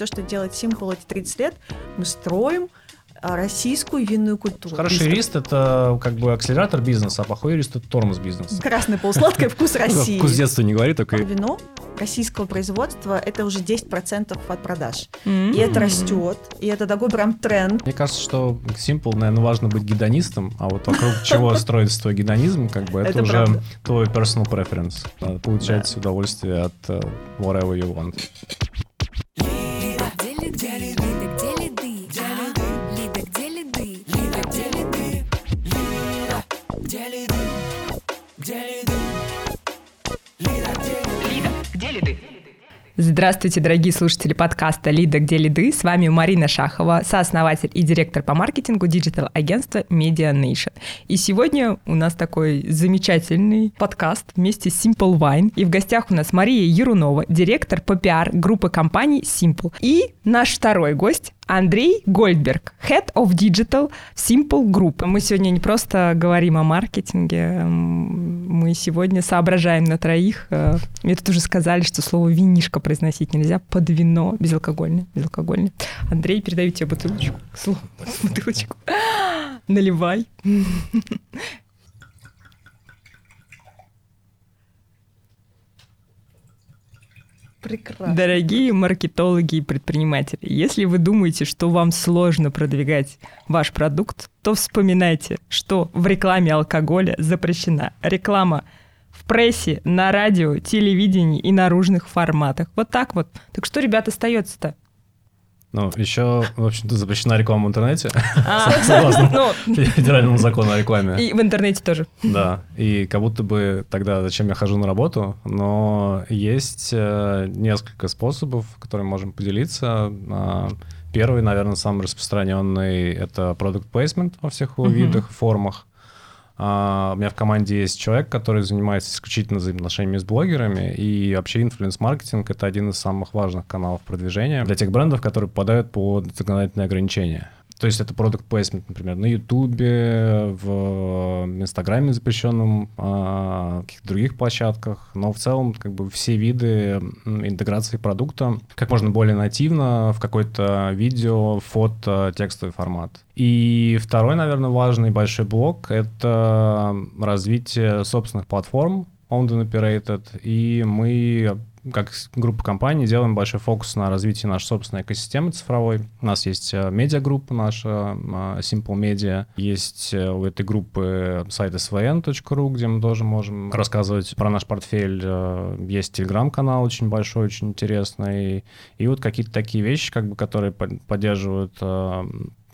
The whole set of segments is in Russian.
все, что делает Simple эти 30 лет, мы строим а, российскую винную культуру. Хороший юрист — это как бы акселератор бизнеса, а плохой юрист — это тормоз бизнеса. Красный полусладкое вкус России. Вкус детства не говори, только... Вино российского производства это уже 10% от продаж. И это растет, и это такой прям тренд. Мне кажется, что Simple, наверное, важно быть гедонистом, а вот вокруг чего строится твой гедонизм, как бы это уже твой personal preference. Получать удовольствие от э, whatever you want. Здравствуйте, дорогие слушатели подкаста «Лида. Где лиды?» С вами Марина Шахова, сооснователь и директор по маркетингу digital-агентства Media Nation. И сегодня у нас такой замечательный подкаст вместе с Simple Wine. И в гостях у нас Мария Ерунова, директор по пиар группы компаний Simple. И наш второй гость Андрей Гольдберг, Head of Digital Simple Group. Мы сегодня не просто говорим о маркетинге, мы сегодня соображаем на троих. Э, мне тут уже сказали, что слово «винишко» произносить нельзя под вино, безалкогольное, безалкогольное. Андрей, передаю тебе бутылочку. Слово, бутылочку. Наливай. Прекрасно. Дорогие маркетологи и предприниматели, если вы думаете, что вам сложно продвигать ваш продукт, то вспоминайте, что в рекламе алкоголя запрещена реклама в прессе, на радио, телевидении и наружных форматах. Вот так вот. Так что, ребят, остается-то? Ну, еще, в общем-то, запрещена реклама в интернете, а, согласно ну. федеральному закону о рекламе. И в интернете тоже. Да, и как будто бы тогда зачем я хожу на работу, но есть э, несколько способов, которыми можем поделиться. А, первый, наверное, самый распространенный — это product placement во всех его видах, формах. Uh, у меня в команде есть человек, который занимается исключительно взаимоотношениями с блогерами, и вообще инфлюенс-маркетинг — это один из самых важных каналов продвижения для тех брендов, которые попадают под законодательные ограничения. То есть это продукт placement, например, на Ютубе, в Инстаграме запрещенном, а, каких-то других площадках. Но в целом как бы все виды интеграции продукта как можно более нативно в какой-то видео, фото, текстовый формат. И второй, наверное, важный большой блок — это развитие собственных платформ, owned and operated, и мы как группа компаний делаем большой фокус на развитии нашей собственной экосистемы цифровой. У нас есть э, медиагруппа наша, э, Simple Media. Есть э, у этой группы сайт svn.ru, где мы тоже можем рассказывать про наш портфель. Есть телеграм-канал очень большой, очень интересный. И вот какие-то такие вещи, как бы, которые поддерживают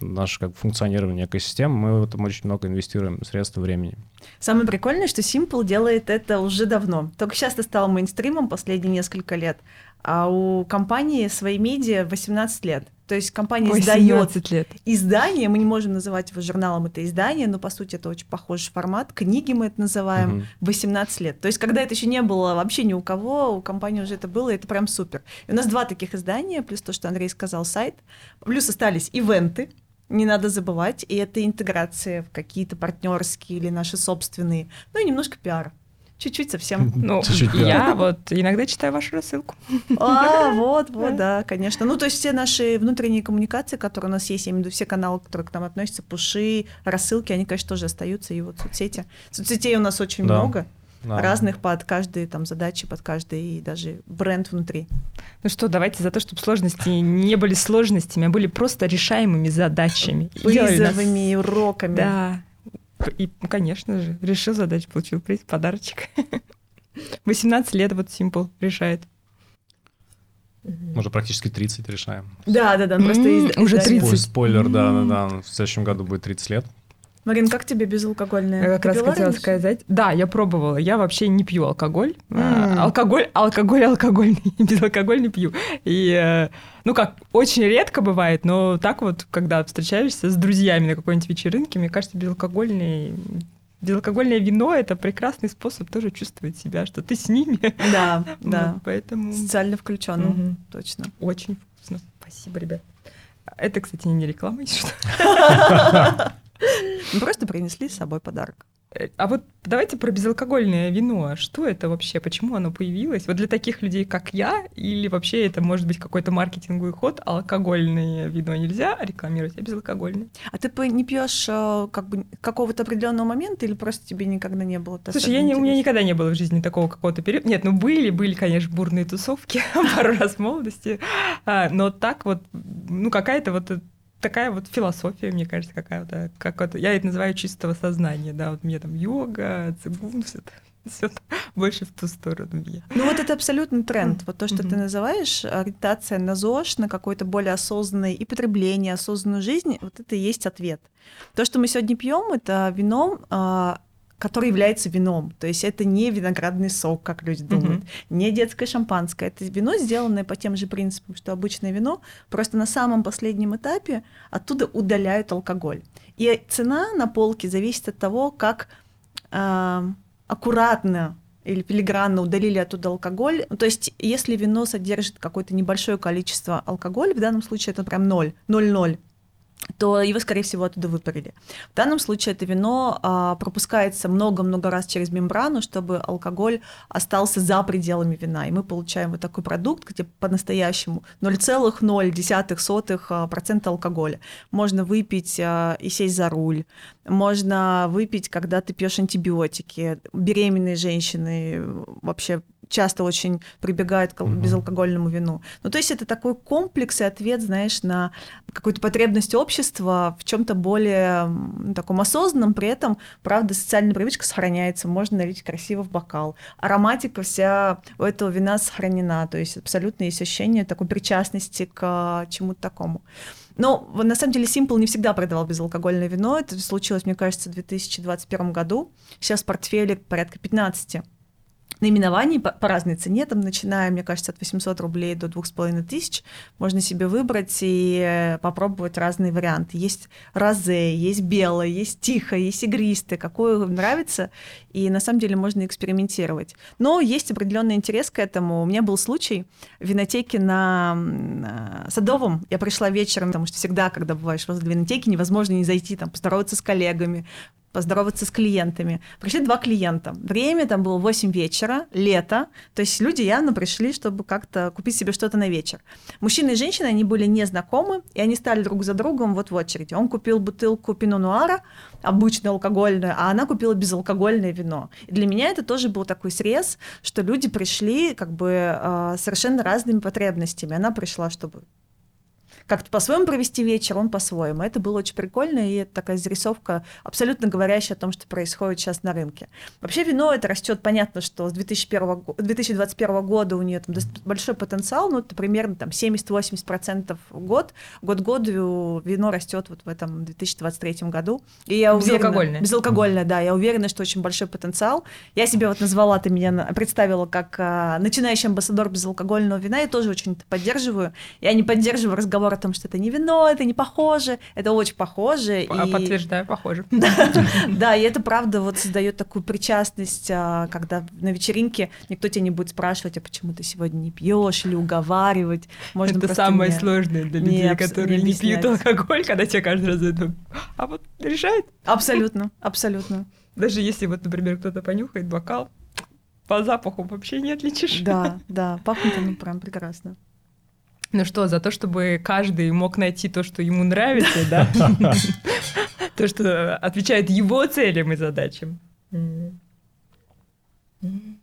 наше как функционирование экосистемы, мы в этом очень много инвестируем средств и времени. Самое прикольное, что Simple делает это уже давно. Только сейчас это стало мейнстримом последние несколько лет. А у компании своей медиа 18 лет. То есть компания издает лет. издание, мы не можем называть его журналом, это издание, но по сути это очень похожий формат. Книги мы это называем, угу. 18 лет. То есть когда это еще не было вообще ни у кого, у компании уже это было, и это прям супер. И у нас два таких издания, плюс то, что Андрей сказал, сайт, плюс остались ивенты, не надо забывать, и это интеграция в какие-то партнерские или наши собственные, ну и немножко пиар. Чуть-чуть совсем. Ну, Чуть-чуть, я вот иногда читаю вашу рассылку. А, вот, вот, да, конечно. Ну, то есть все наши внутренние коммуникации, которые у нас есть, я имею в виду все каналы, которые к нам относятся, пуши, рассылки, они, конечно, тоже остаются, и вот соцсети. Соцсетей у нас очень много да. разных под каждые там задачи, под каждый даже бренд внутри. Ну что, давайте за то, чтобы сложности не были сложностями, а были просто решаемыми задачами. Вызовами, нас... уроками. Да. И, конечно же, решил задачу, получил приз, подарочек. 18 лет вот Simple решает. Мы уже практически 30 решаем. Да, да, да, просто mm, уже 30. Спойлер, да, да, да. В следующем году будет 30 лет. Марин, как тебе безалкогольное? Я как раз хотела раньше? сказать. Да, я пробовала. Я вообще не пью алкоголь. Mm. Алкоголь, алкоголь, алкогольный. Безалкогольный пью. И, э, ну как, очень редко бывает, но так вот, когда встречаешься с друзьями на какой-нибудь вечеринке, мне кажется, безалкогольный безалкогольное вино это прекрасный способ тоже чувствовать себя, что ты с ними. Да, да. Поэтому социально включенным, угу. точно. Очень вкусно. Спасибо, ребят. Это, кстати, не реклама, если что. Мы просто принесли с собой подарок. А вот давайте про безалкогольное вино. А что это вообще? Почему оно появилось? Вот для таких людей, как я, или вообще это может быть какой-то маркетинговый ход, а алкогольное вино нельзя рекламировать, а безалкогольное? А ты не пьешь э, как бы какого-то определенного момента или просто тебе никогда не было? Слушай, я не, у меня никогда не было в жизни такого какого-то периода. Нет, ну были, были, конечно, бурные тусовки пару раз в молодости, а, но так вот, ну какая-то вот такая вот философия, мне кажется, какая-то, как вот, я это называю чистого сознания, да, вот мне там йога, цигун, все это все больше в ту сторону мне. Ну вот это абсолютно тренд. Вот то, что mm-hmm. ты называешь, ориентация на ЗОЖ, на какое-то более осознанное и потребление, осознанную жизнь, вот это и есть ответ. То, что мы сегодня пьем, это вино а, который является вином. То есть это не виноградный сок, как люди думают, mm-hmm. не детское шампанское. Это вино, сделанное по тем же принципам, что обычное вино, просто на самом последнем этапе оттуда удаляют алкоголь. И цена на полке зависит от того, как э, аккуратно или филигранно удалили оттуда алкоголь. То есть, если вино содержит какое-то небольшое количество алкоголя, в данном случае это прям ноль, ноль-ноль, то его, скорее всего, оттуда выпарили. В данном случае это вино а, пропускается много-много раз через мембрану, чтобы алкоголь остался за пределами вина. И мы получаем вот такой продукт, где по-настоящему 0,0% а, алкоголя. Можно выпить а, и сесть за руль. Можно выпить, когда ты пьешь антибиотики. Беременные женщины вообще часто очень прибегают к безалкогольному вину. Ну, то есть это такой комплекс и ответ, знаешь, на какую-то потребность общества в чем-то более ну, таком осознанном, при этом, правда, социальная привычка сохраняется, можно налить красиво в бокал. Ароматика вся у этого вина сохранена, то есть абсолютно есть ощущение такой причастности к чему-то такому. Но на самом деле Simple не всегда продавал безалкогольное вино. Это случилось, мне кажется, в 2021 году. Сейчас в портфеле порядка 15 наименований по, по разной цене, там начиная, мне кажется, от 800 рублей до 2500, можно себе выбрать и э, попробовать разные варианты. Есть розе, есть белое, есть тихо, есть игристое, какое нравится, и на самом деле можно экспериментировать. Но есть определенный интерес к этому. У меня был случай в винотеке на Садовом. Я пришла вечером, потому что всегда, когда бываешь возле винотеки, невозможно не зайти, там, поздороваться с коллегами, поздороваться с клиентами. Пришли два клиента. Время там было 8 вечера, лето, то есть люди явно пришли, чтобы как-то купить себе что-то на вечер. Мужчины и женщины, они были незнакомы, и они стали друг за другом вот в очереди. Он купил бутылку пино нуара, обычное алкогольное, а она купила безалкогольное вино. И для меня это тоже был такой срез, что люди пришли как бы э, совершенно разными потребностями. Она пришла, чтобы как-то по-своему провести вечер, он по-своему. Это было очень прикольно, и это такая зарисовка, абсолютно говорящая о том, что происходит сейчас на рынке. Вообще вино это растет, понятно, что с 2001, 2021 года у нее там большой потенциал, ну, это примерно там 70-80% в год. Год году вино растет вот в этом 2023 году. И я уверена, безалкогольное. Безалкогольное, да. Я уверена, что очень большой потенциал. Я себе вот назвала, ты меня представила как а, начинающий амбассадор безалкогольного вина. Я тоже очень это поддерживаю. Я не поддерживаю разговор о том, что это не вино, это не похоже, это очень похоже. А, и... Подтверждаю, похоже. Да, и это правда вот создает такую причастность, а, когда на вечеринке никто тебя не будет спрашивать, а почему ты сегодня не пьешь или уговаривать. Можно это самое сложное для людей, которые не пьют алкоголь, когда тебе каждый раз это... А вот решает? Абсолютно, абсолютно. Даже если вот, например, кто-то понюхает бокал, по запаху вообще не отличишь. Да, да, пахнет оно прям прекрасно. Ну что, за то, чтобы каждый мог найти то, что ему нравится, да? То, что отвечает его целям и задачам. Еще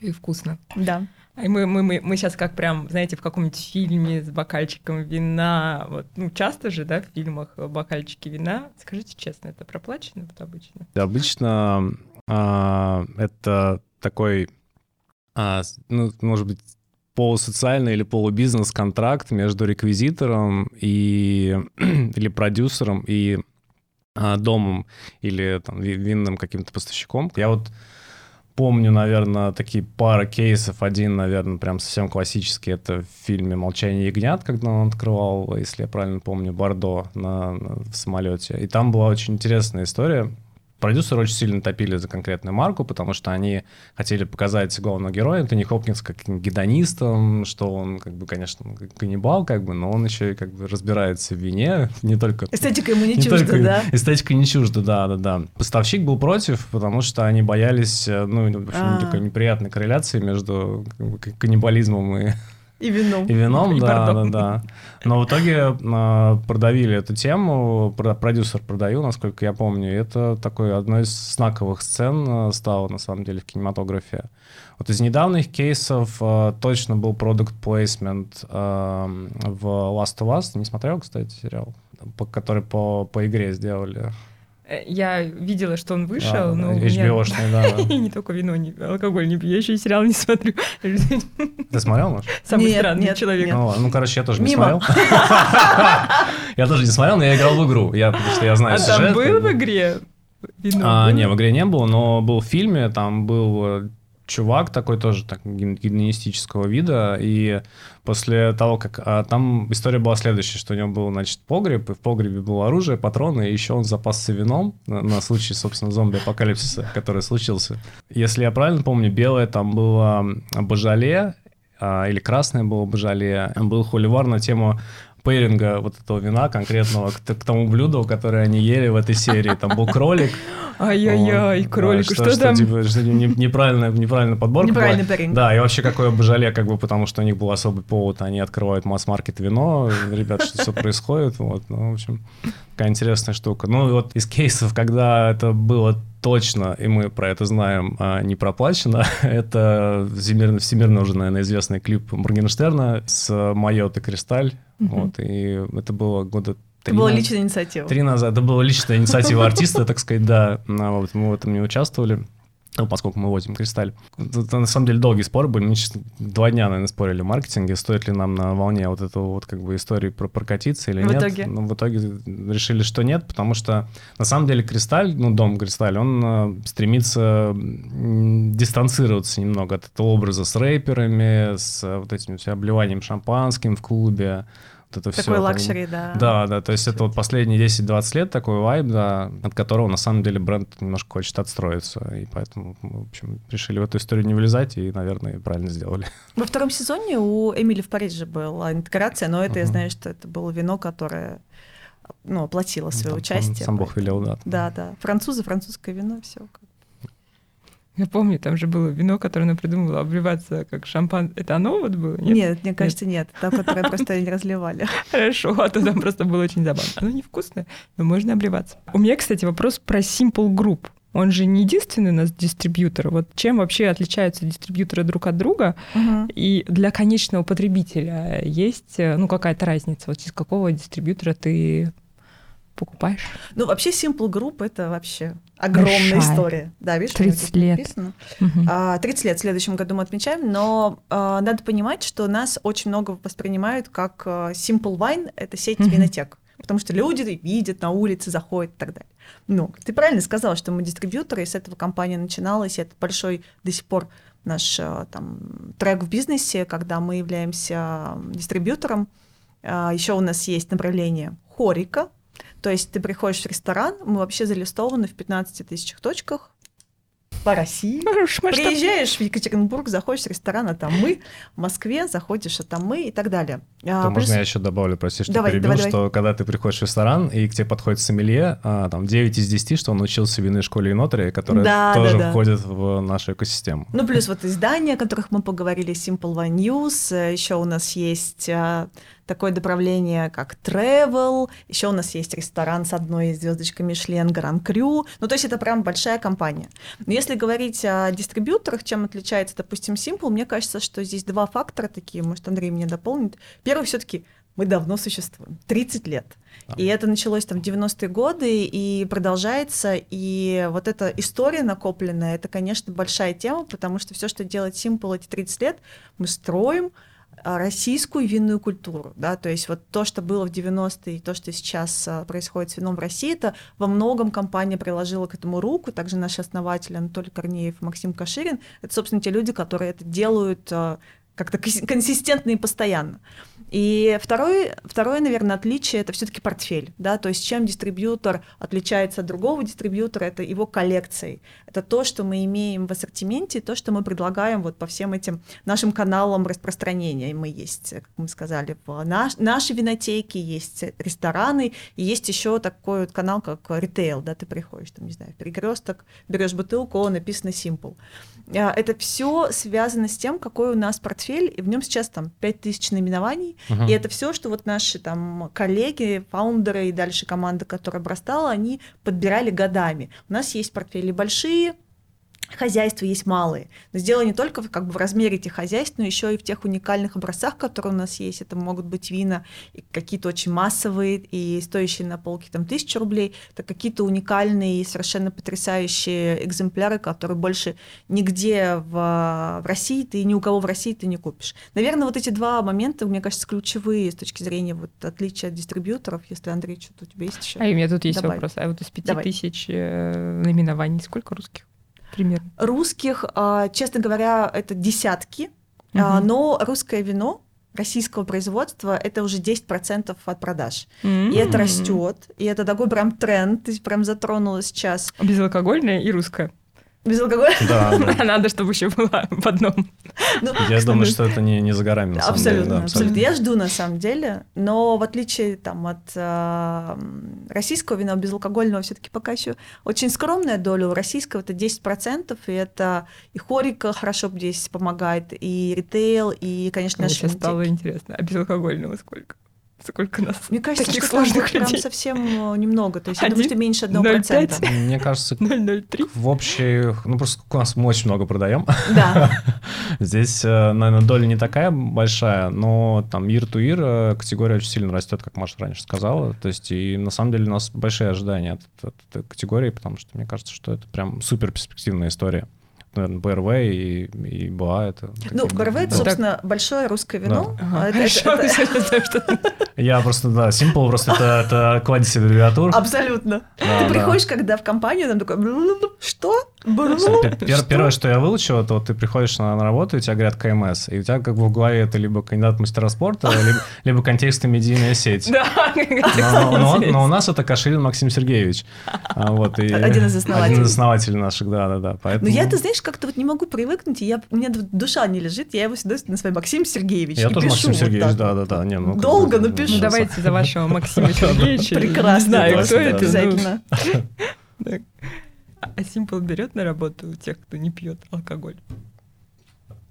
и вкусно. Да. И мы, мы, мы, мы сейчас как прям, знаете, в каком-нибудь фильме с бокальчиком вина. Вот, ну, часто же, да, в фильмах бокальчики вина. Скажите честно, это проплачено вот обычно? Обычно а, это такой, а, ну, может быть, полусоциальный или полубизнес-контракт между реквизитором и, или продюсером и а, домом или там, винным каким-то поставщиком. Я вот помню, наверное, такие пара кейсов. Один, наверное, прям совсем классический. Это в фильме «Молчание ягнят», когда он открывал, если я правильно помню, Бордо на, на, в самолете. И там была очень интересная история. Продюсеры очень сильно топили за конкретную марку, потому что они хотели показать главного героя Энтони Хопкинс как гедонистом, что он, как бы, конечно, каннибал, как бы, но он еще и как бы разбирается в вине, не только... Эстетика ему не, не чужда, только, да? Эстетика не чужда, да, да, да. Поставщик был против, потому что они боялись, э, ну, в общем, а. такой неприятной корреляции между каннибализмом и и вином. И вином, и да, да, да. Но в итоге э, продавили эту тему, продюсер продаю, насколько я помню. И это такой одной из знаковых сцен э, стало, на самом деле, в кинематографе. Вот из недавних кейсов э, точно был продукт плейсмент э, в Last of Us. Не смотрел, кстати, сериал, по, который по, по игре сделали. Э, я видела, что он вышел, да, но HBO-шный, да, да. не только вино, не алкоголь не пью, я еще и сериал не смотрю. Ты смотрел, может? Самый нет, странный нет, человек. Нет. Ну, ну, короче, я тоже не смотрел. Я тоже не смотрел, но я играл в игру, я, потому что я знаю а сюжет. там был в игре вино? А, не, в игре не было, но был в фильме, там был э, чувак такой тоже так гедонистического вида, и после того, как... А, там история была следующая, что у него был, значит, погреб, и в погребе было оружие, патроны, и еще он запасся вином на, на случай, собственно, зомби-апокалипсиса, который случился. Если я правильно помню, белое там было божале, а, или красное было божале, был холивар на тему пейринга вот этого вина конкретного к, к тому блюду, которое они ели в этой серии. Там был кролик. Ай-яй-яй, кролик, да, что, что, что там? Типа, что неправильная, неправильная подборка Неправильный пейринг. Да, и вообще какое божале, как бы, потому что у них был особый повод, они открывают масс-маркет вино, ребят, что все происходит, вот, ну, в общем, такая интересная штука. Ну, вот из кейсов, когда это было точно, и мы про это знаем, а, не проплачено. это всемирно, всемирно уже, наверное, известный клип Моргенштерна с Майота Кристаль. Вот, и это было года Три это была личная инициатива. Три назад. Это была личная инициатива артиста, так сказать, да. Вот, мы в этом не участвовали ну, поскольку мы возим кристаль. Это, на самом деле долгий спор был. Мы два дня, наверное, спорили в маркетинге, стоит ли нам на волне вот эту вот как бы истории про прокатиться или в нет. Итоге? Ну, в итоге решили, что нет, потому что на самом деле Cristal, ну, дом Cristal, он э, стремится дистанцироваться немного от этого образа с рэперами, с вот этим все обливанием шампанским в клубе вот это все. Такой luxury, да. Да, да, то есть это вот последние 10-20 лет такой вайб, да, от которого на самом деле бренд немножко хочет отстроиться, и поэтому, в общем, решили в эту историю не влезать и, наверное, правильно сделали. Во втором сезоне у Эмили в Париже была интеграция, но это, uh-huh. я знаю, что это было вино, которое ну, оплатило свое Там, участие. Сам, Бог велел, да. Да, да. Французы, французское вино, все. Я помню, там же было вино, которое она придумала обливаться как шампан. Это оно вот было? Нет, нет мне кажется, нет. нет. То, которое просто не разливали. Хорошо, а то там просто было очень забавно. Оно невкусное, но можно обливаться. У меня, кстати, вопрос про Simple Group. Он же не единственный у нас дистрибьютор. Вот чем вообще отличаются дистрибьюторы друг от друга? Угу. И для конечного потребителя есть ну, какая-то разница? Вот из какого дистрибьютора ты покупаешь? Ну, вообще Simple Group — это вообще огромная Большая. история. Да, видишь, 30 лет. Написано. Угу. 30 лет в следующем году мы отмечаем, но а, надо понимать, что нас очень много воспринимают как а, Simple Wine — это сеть угу. винотек. Потому что люди видят на улице, заходят и так далее. Ну, ты правильно сказал, что мы дистрибьюторы, и с этого компания начиналась, и это большой до сих пор наш а, там, трек в бизнесе, когда мы являемся дистрибьютором. Еще у нас есть направление хорика, то есть ты приходишь в ресторан, мы вообще залистованы в 15 тысячах точках, по России. Приезжаешь в Екатеринбург, заходишь в ресторан, а там мы, в Москве заходишь, а там мы и так далее. А, плюс... можно я еще добавлю, прости, что давай, перебил, давай, что давай. когда ты приходишь в ресторан, и к тебе подходит сомелье, а, там 9 из 10, что он учился в винной школе Инотри, которая да, тоже да, да. входит в нашу экосистему. Ну, плюс вот издания, о которых мы поговорили, Simple One News, еще у нас есть а, такое направление, как travel, еще у нас есть ресторан с одной звездочкой Мишлен, Гран Крю, ну, то есть это прям большая компания. Но если говорить о дистрибьюторах, чем отличается, допустим, Simple, мне кажется, что здесь два фактора такие, может, Андрей меня дополнит. Первый все таки мы давно существуем, 30 лет. И это началось там в 90-е годы и продолжается. И вот эта история накопленная, это, конечно, большая тема, потому что все, что делает Simple эти 30 лет, мы строим, российскую винную культуру, да, то есть вот то, что было в 90-е, и то, что сейчас а, происходит с вином в России, это во многом компания приложила к этому руку, также наши основатели Анатолий Корнеев, Максим Каширин, это, собственно, те люди, которые это делают а, как-то консистентно и постоянно. И второй, второе, наверное, отличие это все-таки портфель, да, то есть чем дистрибьютор отличается от другого дистрибьютора, это его коллекцией, это то, что мы имеем в ассортименте, то, что мы предлагаем вот по всем этим нашим каналам распространения. Мы есть, как мы сказали, в наш, наши винотеки, есть рестораны, и есть еще такой вот канал, как ритейл, да, ты приходишь, там, не знаю, перекресток, берешь бутылку, написано simple. А, это все связано с тем, какой у нас портфель, и в нем сейчас там 5000 наименований, uh-huh. и это все, что вот наши там коллеги, фаундеры и дальше команда, которая обрастала, они подбирали годами. У нас есть портфели большие, хозяйства есть малые. Но сделано не только как бы в размере этих хозяйств, но еще и в тех уникальных образцах, которые у нас есть. Это могут быть вина какие-то очень массовые и стоящие на полке там тысячу рублей, это какие-то уникальные и совершенно потрясающие экземпляры, которые больше нигде в, в России ты ни у кого в России ты не купишь. Наверное, вот эти два момента, мне кажется, ключевые с точки зрения вот отличия от дистрибьюторов. Если Андрей что-то у тебя есть еще. А у меня тут есть Добавить. вопрос. А вот из пяти тысяч э, наименований сколько русских? Примерно? Русских, а, честно говоря, это десятки, угу. но русское вино российского производства это уже 10% от продаж. Mm-hmm. И это растет, и это такой прям тренд, ты прям затронула сейчас. Безалкогольное и русское. Без алкоголя? Да, да. Надо, чтобы еще было в одном. Ну, Я думаю, что это не, не за горами, на абсолютно, самом деле. Да, абсолютно. Я жду, на самом деле. Но в отличие там, от э, российского вина, безалкогольного все таки пока еще очень скромная доля. У российского это 10%, и это и хорика хорошо здесь помогает, и ритейл, и, конечно, Мне сейчас стало интересно. А безалкогольного сколько? Сколько нас Мне кажется, таких что сложных там людей? прям совсем э, немного. То есть 1, я думаю, что меньше 1%. Мне кажется, 0,03. в общей... Ну, просто у нас мы очень много продаем. Да. Здесь, э, наверное, доля не такая большая, но там year-to-year категория очень сильно растет, как Маша раньше сказала. То есть, и на самом деле у нас большие ожидания от, от этой категории, потому что мне кажется, что это прям супер перспективная история наверное, БРВ и, и БА это... Ну, БРВ это, собственно, так... большое русское вино. Да. А это, Я просто, да, Simple просто это, это кладезь аббревиатур. Абсолютно. Ты приходишь, когда в компанию, там такой, что? Первое, что я выучил, это вот ты приходишь на, на работу, и тебя говорят КМС, и у тебя как бы в голове это либо кандидат мастера спорта, либо, либо контекстно медийная сеть. Да, но, но, но у нас это Каширин Максим Сергеевич. А, вот, и один из основателей. Один из основателей наших, да, да, да. Поэтому... Но я, ты знаешь, как-то вот не могу привыкнуть, и я, у меня душа не лежит, я его всегда на свой Максим Сергеевич. Я тоже пишу Максим Сергеевич, вот да, да, да. Не, ну, Долго напишу. Ну, давайте за вашего Максима Сергеевича. Прекрасно. Знаю, кто это. Обязательно. А Simple берет на работу тех, кто не пьет алкоголь?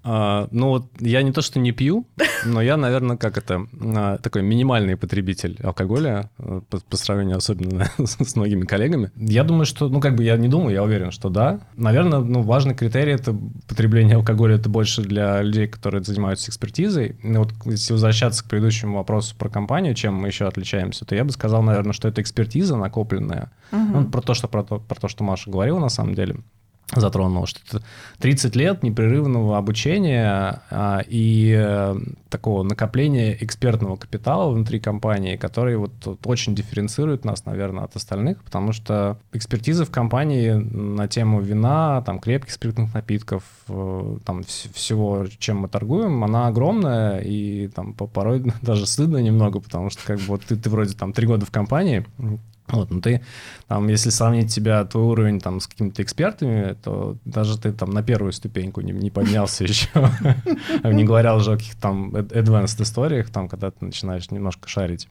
А, ну вот я не то, что не пью, но я, наверное, как это, а, такой минимальный потребитель алкоголя э, по, по сравнению особенно с, с многими коллегами. Я думаю, что, ну как бы я не думаю, я уверен, что да. Наверное, ну важный критерий это потребление алкоголя, это больше для людей, которые занимаются экспертизой. И вот если возвращаться к предыдущему вопросу про компанию, чем мы еще отличаемся, то я бы сказал, наверное, что это экспертиза накопленная. Угу. Ну, про то, что про то, про то, что Маша говорила на самом деле затронул, что это 30 лет непрерывного обучения а, и а, такого накопления экспертного капитала внутри компании, который вот, вот очень дифференцирует нас, наверное, от остальных, потому что экспертиза в компании на тему вина, там, крепких спиртных напитков, э, там, вс- всего, чем мы торгуем, она огромная, и там порой даже стыдно немного, потому что как бы вот ты, ты вроде там три года в компании, вот, ну ты, там, если сравнить тебя, твой уровень там с какими-то экспертами, то даже ты там на первую ступеньку не, не поднялся еще. Не говоря уже о каких-то там advanced историях, там, когда ты начинаешь немножко шарить.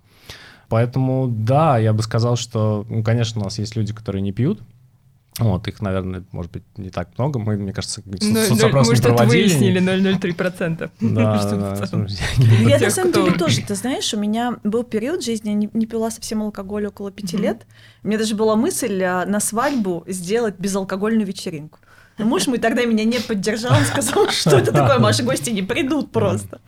Поэтому, да, я бы сказал, что, ну, конечно, у нас есть люди, которые не пьют, вот, их, наверное, может быть, не так много. Мы, мне кажется, соцопрос не проводили. выяснили 0,03%. Да, да. Я на самом деле тоже, ты знаешь, у меня был период жизни, я не пила совсем алкоголь около пяти лет. У меня даже была мысль а, на свадьбу сделать безалкогольную вечеринку. Но муж мой тогда меня не поддержал, он сказал, что это такое, ваши гости не придут просто.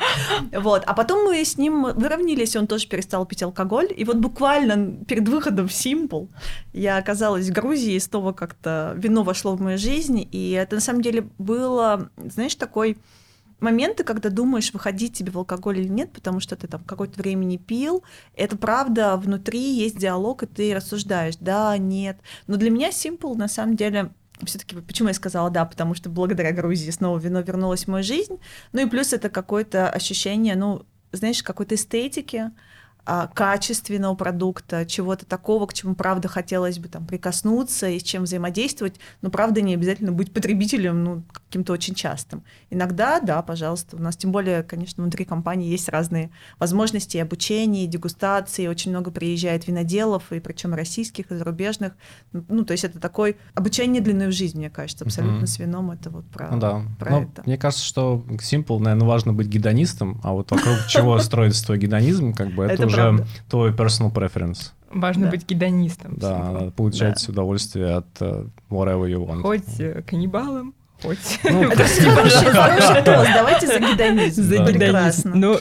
Вот. А потом мы с ним выровнялись, он тоже перестал пить алкоголь. И вот буквально перед выходом в Simple я оказалась в Грузии, и снова как-то вино вошло в мою жизнь. И это на самом деле было, знаешь, такой моменты, когда думаешь, выходить тебе в алкоголь или нет, потому что ты там какое-то время не пил, это правда, внутри есть диалог, и ты рассуждаешь, да, нет. Но для меня Simple на самом деле все-таки почему я сказала да, потому что благодаря Грузии снова вино вернулось в мою жизнь. Ну и плюс это какое-то ощущение, ну, знаешь, какой-то эстетики, качественного продукта, чего-то такого, к чему, правда, хотелось бы там прикоснуться и с чем взаимодействовать, но, правда, не обязательно быть потребителем, ну, каким-то очень частым. Иногда, да, пожалуйста, у нас, тем более, конечно, внутри компании есть разные возможности и обучения, и дегустации, очень много приезжает виноделов, и причем российских, и зарубежных, ну, то есть это такой обучение длиной в жизнь, мне кажется, абсолютно mm-hmm. с вином, это вот про, ну, да. про Но это. Мне кажется, что Simple, наверное, важно быть гедонистом, а вот вокруг чего строится твой гедонизм, как бы это уже уже твой personal preference. Важно да. быть гедонистом. Да, надо получать да. удовольствие от uh, whatever you want. Хоть э, каннибалом, хоть... Ну, это хороший тост, давайте за гедонизм. За гедонизм. Но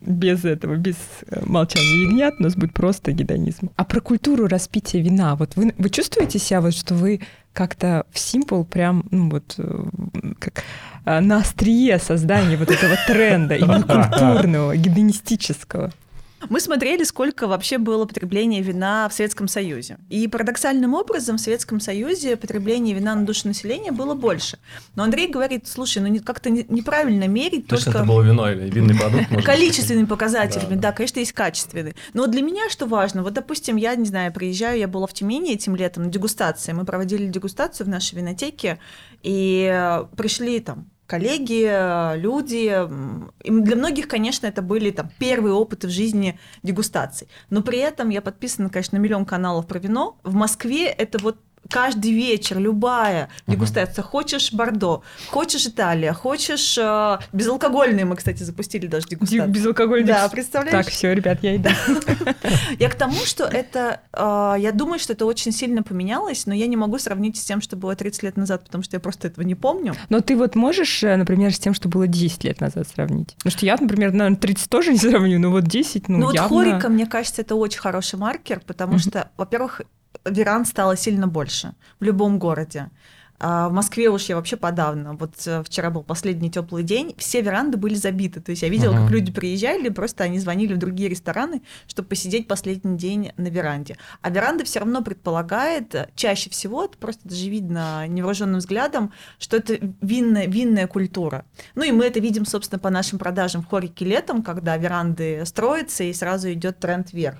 без этого, без э, молчания ягнят, у нас будет просто гедонизм. А про культуру распития вина, вот вы, вы чувствуете себя, вот, что вы как-то в Simple прям, ну вот, э, как на острие создания вот этого тренда, именно культурного, гедонистического? Мы смотрели, сколько вообще было потребления вина в Советском Союзе. И парадоксальным образом в Советском Союзе потребление вина на душу населения было больше. Но Андрей говорит, слушай, ну как-то неправильно мерить То только... это было вино или винный продукт? Количественными показателями, да, конечно, есть качественные. Но для меня что важно, вот, допустим, я, не знаю, приезжаю, я была в Тюмени этим летом на дегустации. Мы проводили дегустацию в нашей винотеке, и пришли там коллеги, люди. И для многих, конечно, это были там первые опыты в жизни дегустаций. Но при этом я подписана, конечно, на миллион каналов про вино. В Москве это вот каждый вечер любая дегустация. Uh-huh. Хочешь Бордо, хочешь Италия, хочешь э, безалкогольные. Мы, кстати, запустили даже дегустацию. Безалкогольные. Да, представляешь? Так, все, ребят, я иду. Я к тому, что это, э, я думаю, что это очень сильно поменялось, но я не могу сравнить с тем, что было 30 лет назад, потому что я просто этого не помню. Но ты вот можешь, э, например, с тем, что было 10 лет назад сравнить? Потому что я, например, наверное, 30 тоже не сравню, но вот 10, ну, Ну вот хорика, мне кажется, это очень хороший маркер, потому что, во-первых, веранд стало сильно больше в любом городе. А в Москве уж я вообще подавно. Вот э, вчера был последний теплый день, все веранды были забиты. То есть я видела, uh-huh. как люди приезжали, просто они звонили в другие рестораны, чтобы посидеть последний день на веранде. А веранда все равно предполагает, э, чаще всего, это просто даже видно невооруженным взглядом, что это винная, винная культура. Ну и мы это видим, собственно, по нашим продажам в хорике летом, когда веранды строятся и сразу идет тренд вверх.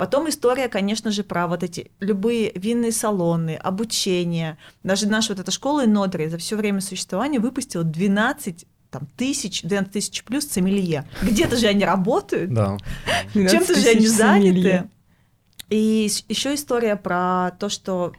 Потом история, конечно же, про вот эти любые винные салоны, обучение. Даже наша вот эта школа Инодри за все время существования выпустила 12 там, тысяч, 12 тысяч плюс сомелье. Где-то же они работают, да. чем-то же они заняты. И еще история про то, что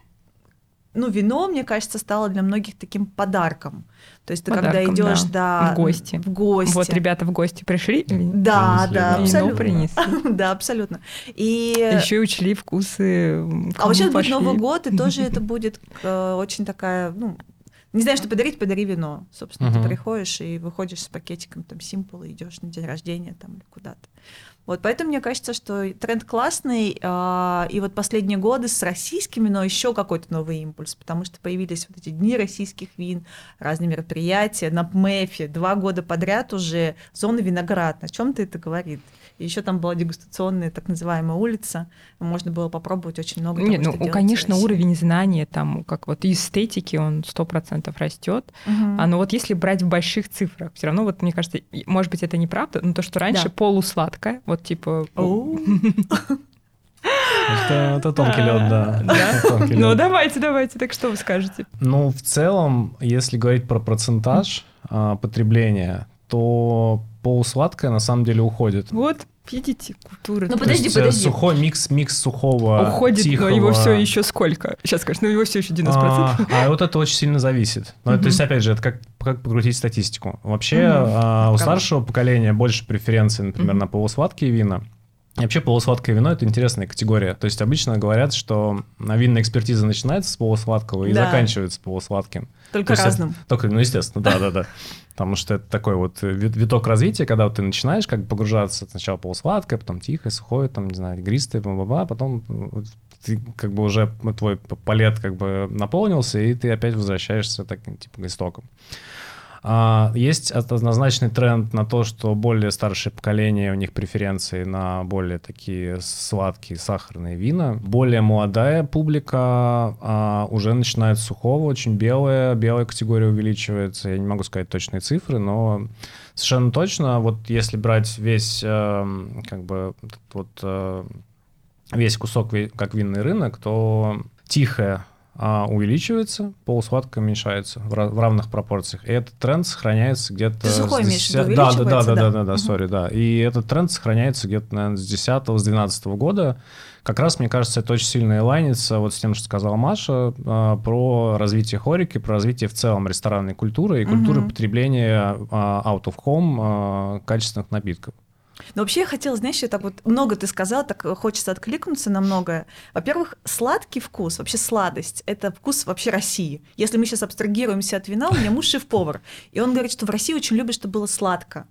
ну, вино, мне кажется, стало для многих таким подарком. То есть ты Подарком, когда идешь да, да, в гости. В гости. Вот ребята в гости пришли. Да, принесли, да, абсолютно. принесли. да, абсолютно. И еще и учли вкусы. А вот сейчас будет Новый год, и тоже это будет э, очень такая, ну, не знаю, что подарить, подари вино. Собственно, uh-huh. ты приходишь и выходишь с пакетиком там Simple, идешь на день рождения там или куда-то. Вот поэтому мне кажется, что тренд классный, э, и вот последние годы с российскими, но еще какой-то новый импульс, потому что появились вот эти дни российских вин, разные мероприятия на ПМЭФе, два года подряд уже зона виноград. О чем-то это говорит? И еще там была дегустационная так называемая улица, можно было попробовать очень много. Нет, того, ну, конечно, уровень знания там, как вот эстетики, он сто процентов растет. Угу. А, но вот если брать в больших цифрах, все равно вот мне кажется, может быть это неправда, но то, что раньше да. полусладкое, вот типа. Это, это тонкий лед, да. да? Ну, давайте, давайте. Так что вы скажете? Ну, в целом, если говорить про процентаж а, потребления, то полусладкое на самом деле уходит. Вот, видите, культура. Ну подожди, есть, подожди. Сухой микс, микс сухого, Уходит, тихого. но его все еще сколько? Сейчас скажешь, ну его все еще 90%. А, а вот это очень сильно зависит. Ну, То есть, опять же, это как, как покрутить статистику. Вообще, а, у старшего поколения больше преференций, например, на полусладкие вина. И вообще полусладкое вино – это интересная категория. То есть обычно говорят, что винная экспертиза начинается с полусладкого и да. заканчивается полусладким. Только То разным. Это, только, ну, естественно, да-да-да. Потому что это такой вот виток развития, когда вот ты начинаешь как бы погружаться сначала полусладкое, потом тихое, сухое, там, не знаю, игристое, ба-ба-ба, потом ты как бы уже твой палет как бы наполнился, и ты опять возвращаешься таким типа к истокам. А, есть однозначный тренд на то, что более старшее поколение, у них преференции на более такие сладкие сахарные вина. Более молодая публика а, уже начинает с сухого, очень белая, белая категория увеличивается. Я не могу сказать точные цифры, но совершенно точно, вот если брать весь, э, как бы, вот, э, весь кусок как винный рынок, то тихая увеличивается, полусладкое уменьшается в, в равных пропорциях. И этот тренд сохраняется где-то... Ты сухой имеешь в виду, да, да, да, да, да, да, да, сори, да. И этот тренд сохраняется где-то, наверное, с 10 с 12 года. Как раз, мне кажется, это очень сильно лайнится вот с тем, что сказала Маша, а, про развитие хорики, про развитие в целом ресторанной культуры и культуры угу. потребления а, out of home а, качественных напитков. Но вообще я хотела, знаешь, я так вот много ты сказала, так хочется откликнуться на многое. Во-первых, сладкий вкус, вообще сладость, это вкус вообще России. Если мы сейчас абстрагируемся от вина, у меня муж шеф-повар, и он говорит, что в России очень любят, чтобы было сладко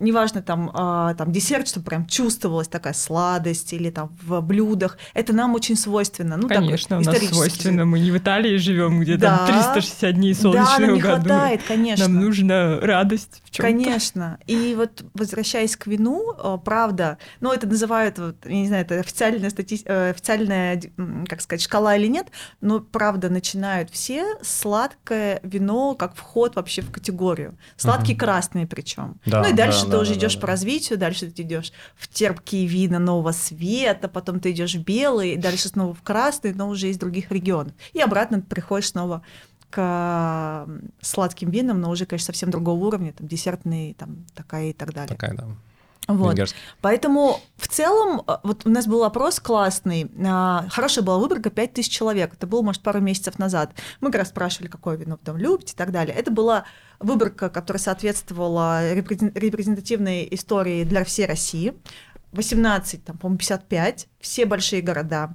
неважно, там, а, там десерт, чтобы прям чувствовалась такая сладость или там в блюдах, это нам очень свойственно. Ну, конечно, так, у нас свойственно. Мы не в Италии живем, где да. там 360 дней солнечного да, нам не году. хватает, конечно. Нам нужна радость в чем Конечно. И вот возвращаясь к вину, а, правда, ну, это называют, вот, я не знаю, это официальная, стати... Э, официальная, как сказать, шкала или нет, но правда начинают все сладкое вино как вход вообще в категорию. Сладкие uh-huh. красные причем. Да, ну и дальше да, ты уже идешь по развитию, дальше ты идешь в терпкие вина нового света, потом ты идешь в белый, дальше снова в красный, но уже из других регионов. И обратно ты приходишь снова к сладким винам, но уже, конечно, совсем другого уровня, там десертные, там такая и так далее. Такая, да. Вот. Поэтому в целом, э, вот у нас был опрос классный, а, хорошая была выборка 5000 человек, это было, может, пару месяцев назад. Мы как раз спрашивали, какое вино вы там любите и так далее. Это была выборка, которая соответствовала репрезентативной истории для всей России. 18, там, по-моему, 55, все большие города.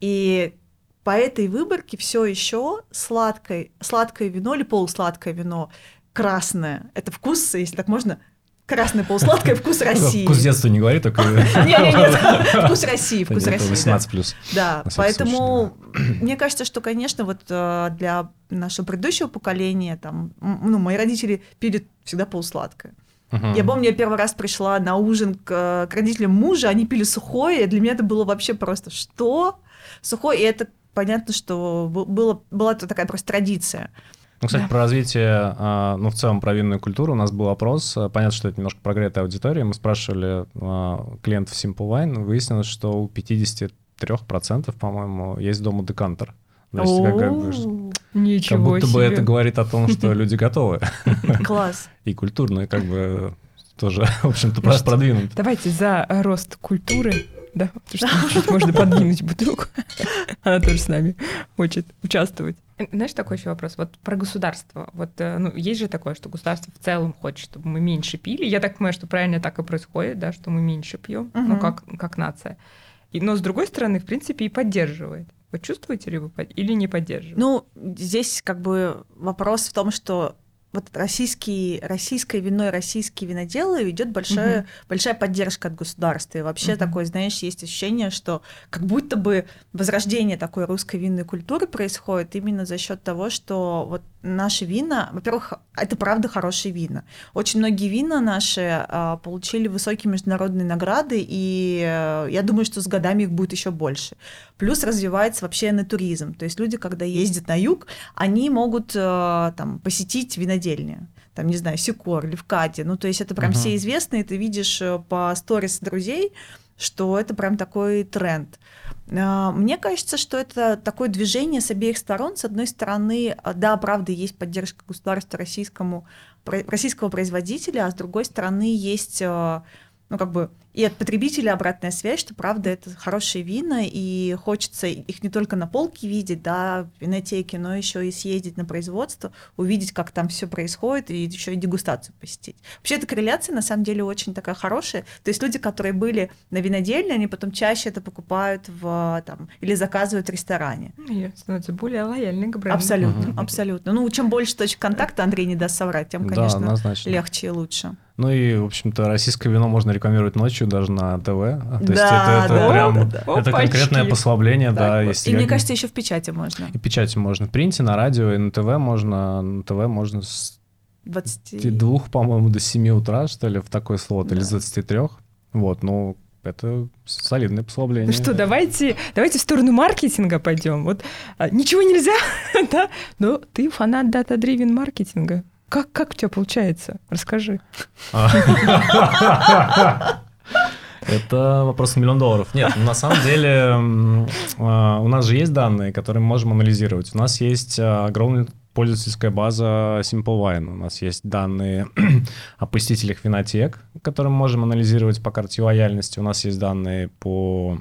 И по этой выборке все еще сладкое, сладкое вино или полусладкое вино красное. Это вкус, если так можно, Красное полусладкое, вкус России. Вкус детства не говори, только... Нет, вкус России, вкус России. 18 плюс. Да, поэтому мне кажется, что, конечно, вот э, для нашего предыдущего поколения, там, ну, мои родители пили всегда полусладкое. Я помню, я первый раз пришла на ужин к, к родителям мужа, они пили сухое, и для меня это было вообще просто что? Сухое, и это понятно, что было, была такая просто традиция. Ну, кстати, да. про развитие, а, ну, в целом про винную культуру у нас был опрос. Понятно, что это немножко прогретая аудитория. Мы спрашивали а, клиентов Simple Wine, выяснилось, что у 53%, по-моему, есть дома декантер. Значит, как, как, Ничего как будто себе. бы это говорит о том, что люди готовы. Класс. И культурно, как бы тоже, в общем-то, продвинут. Давайте за рост культуры да, потому что можно подвинуть бутылку. Она тоже с нами хочет участвовать. Знаешь, такой еще вопрос. Вот про государство. Вот, э, ну, есть же такое, что государство в целом хочет, чтобы мы меньше пили. Я так понимаю, что правильно так и происходит, да, что мы меньше пьем, угу. ну, как, как нация. И, но, с другой стороны, в принципе, и поддерживает. Вы чувствуете ли вы или не поддерживаете? Ну, здесь как бы вопрос в том, что вот российский, российское вино и российские виноделы идет большая, угу. большая поддержка от государства. И вообще угу. такое, знаешь, есть ощущение, что как будто бы возрождение такой русской винной культуры происходит именно за счет того, что вот наши вина, во-первых, это правда хорошие вина. Очень многие вина наши а, получили высокие международные награды, и а, я думаю, что с годами их будет еще больше. Плюс развивается вообще натуризм. То есть люди, когда ездят на юг, они могут а, там, посетить винодельни там, не знаю, Сикор, Левкади. Ну, то есть это прям uh-huh. все известные, ты видишь э, по сторис друзей, что это прям такой тренд. А, мне кажется, что это такое движение с обеих сторон. С одной стороны, а, да, правда, есть поддержка государства российскому, российского производителя, а с другой стороны, есть а, ну, как бы и от потребителя обратная связь, что правда это хорошие вина, и хочется их не только на полке видеть, да, в винотеке, но еще и съездить на производство, увидеть, как там все происходит, и еще и дегустацию посетить. Вообще эта корреляция на самом деле очень такая хорошая. То есть люди, которые были на винодельне, они потом чаще это покупают в там или заказывают в ресторане. И становятся более лояльны к бренду. Абсолютно, угу. абсолютно. Ну, чем больше точек контакта, Андрей не даст соврать, тем, конечно, да, легче и лучше. Ну и, в общем-то, российское вино можно рекламировать ночью даже на ТВ. То есть да, это, это да, прям да, да. это конкретное послабление, так да. Вот. Если и мне кажется, еще в печати можно. И печати можно. В принте, на радио, и на ТВ можно. На ТВ можно 22, по-моему, до 7 утра, что ли, в такой слот, да. или с 23. Вот, ну, это солидное послабление. Ну что, давайте, давайте в сторону маркетинга пойдем. Вот а, ничего нельзя, да? Но ты фанат дата-дривен маркетинга. Как, как у тебя получается? Расскажи. Это вопрос на миллион долларов. Нет, на самом деле а, у нас же есть данные, которые мы можем анализировать. У нас есть а, огромный пользовательская база SimpleWine. У нас есть данные о посетителях винотек, которые мы можем анализировать по карте лояльности. У нас есть данные по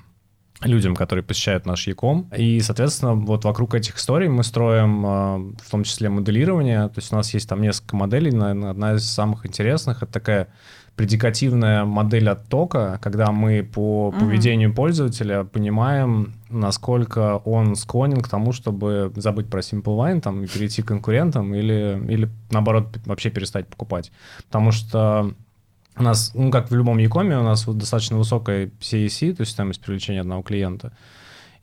людям, которые посещают наш Яком. И, соответственно, вот вокруг этих историй мы строим а, в том числе моделирование. То есть у нас есть там несколько моделей. Наверное, одна из самых интересных — это такая предикативная модель оттока, когда мы по угу. поведению пользователя понимаем, насколько он склонен к тому, чтобы забыть про Simple там, и перейти к конкурентам или, или, наоборот, вообще перестать покупать. Потому что у нас, ну, как в любом Якоме, у нас достаточно высокая CEC, то есть стоимость привлечения одного клиента.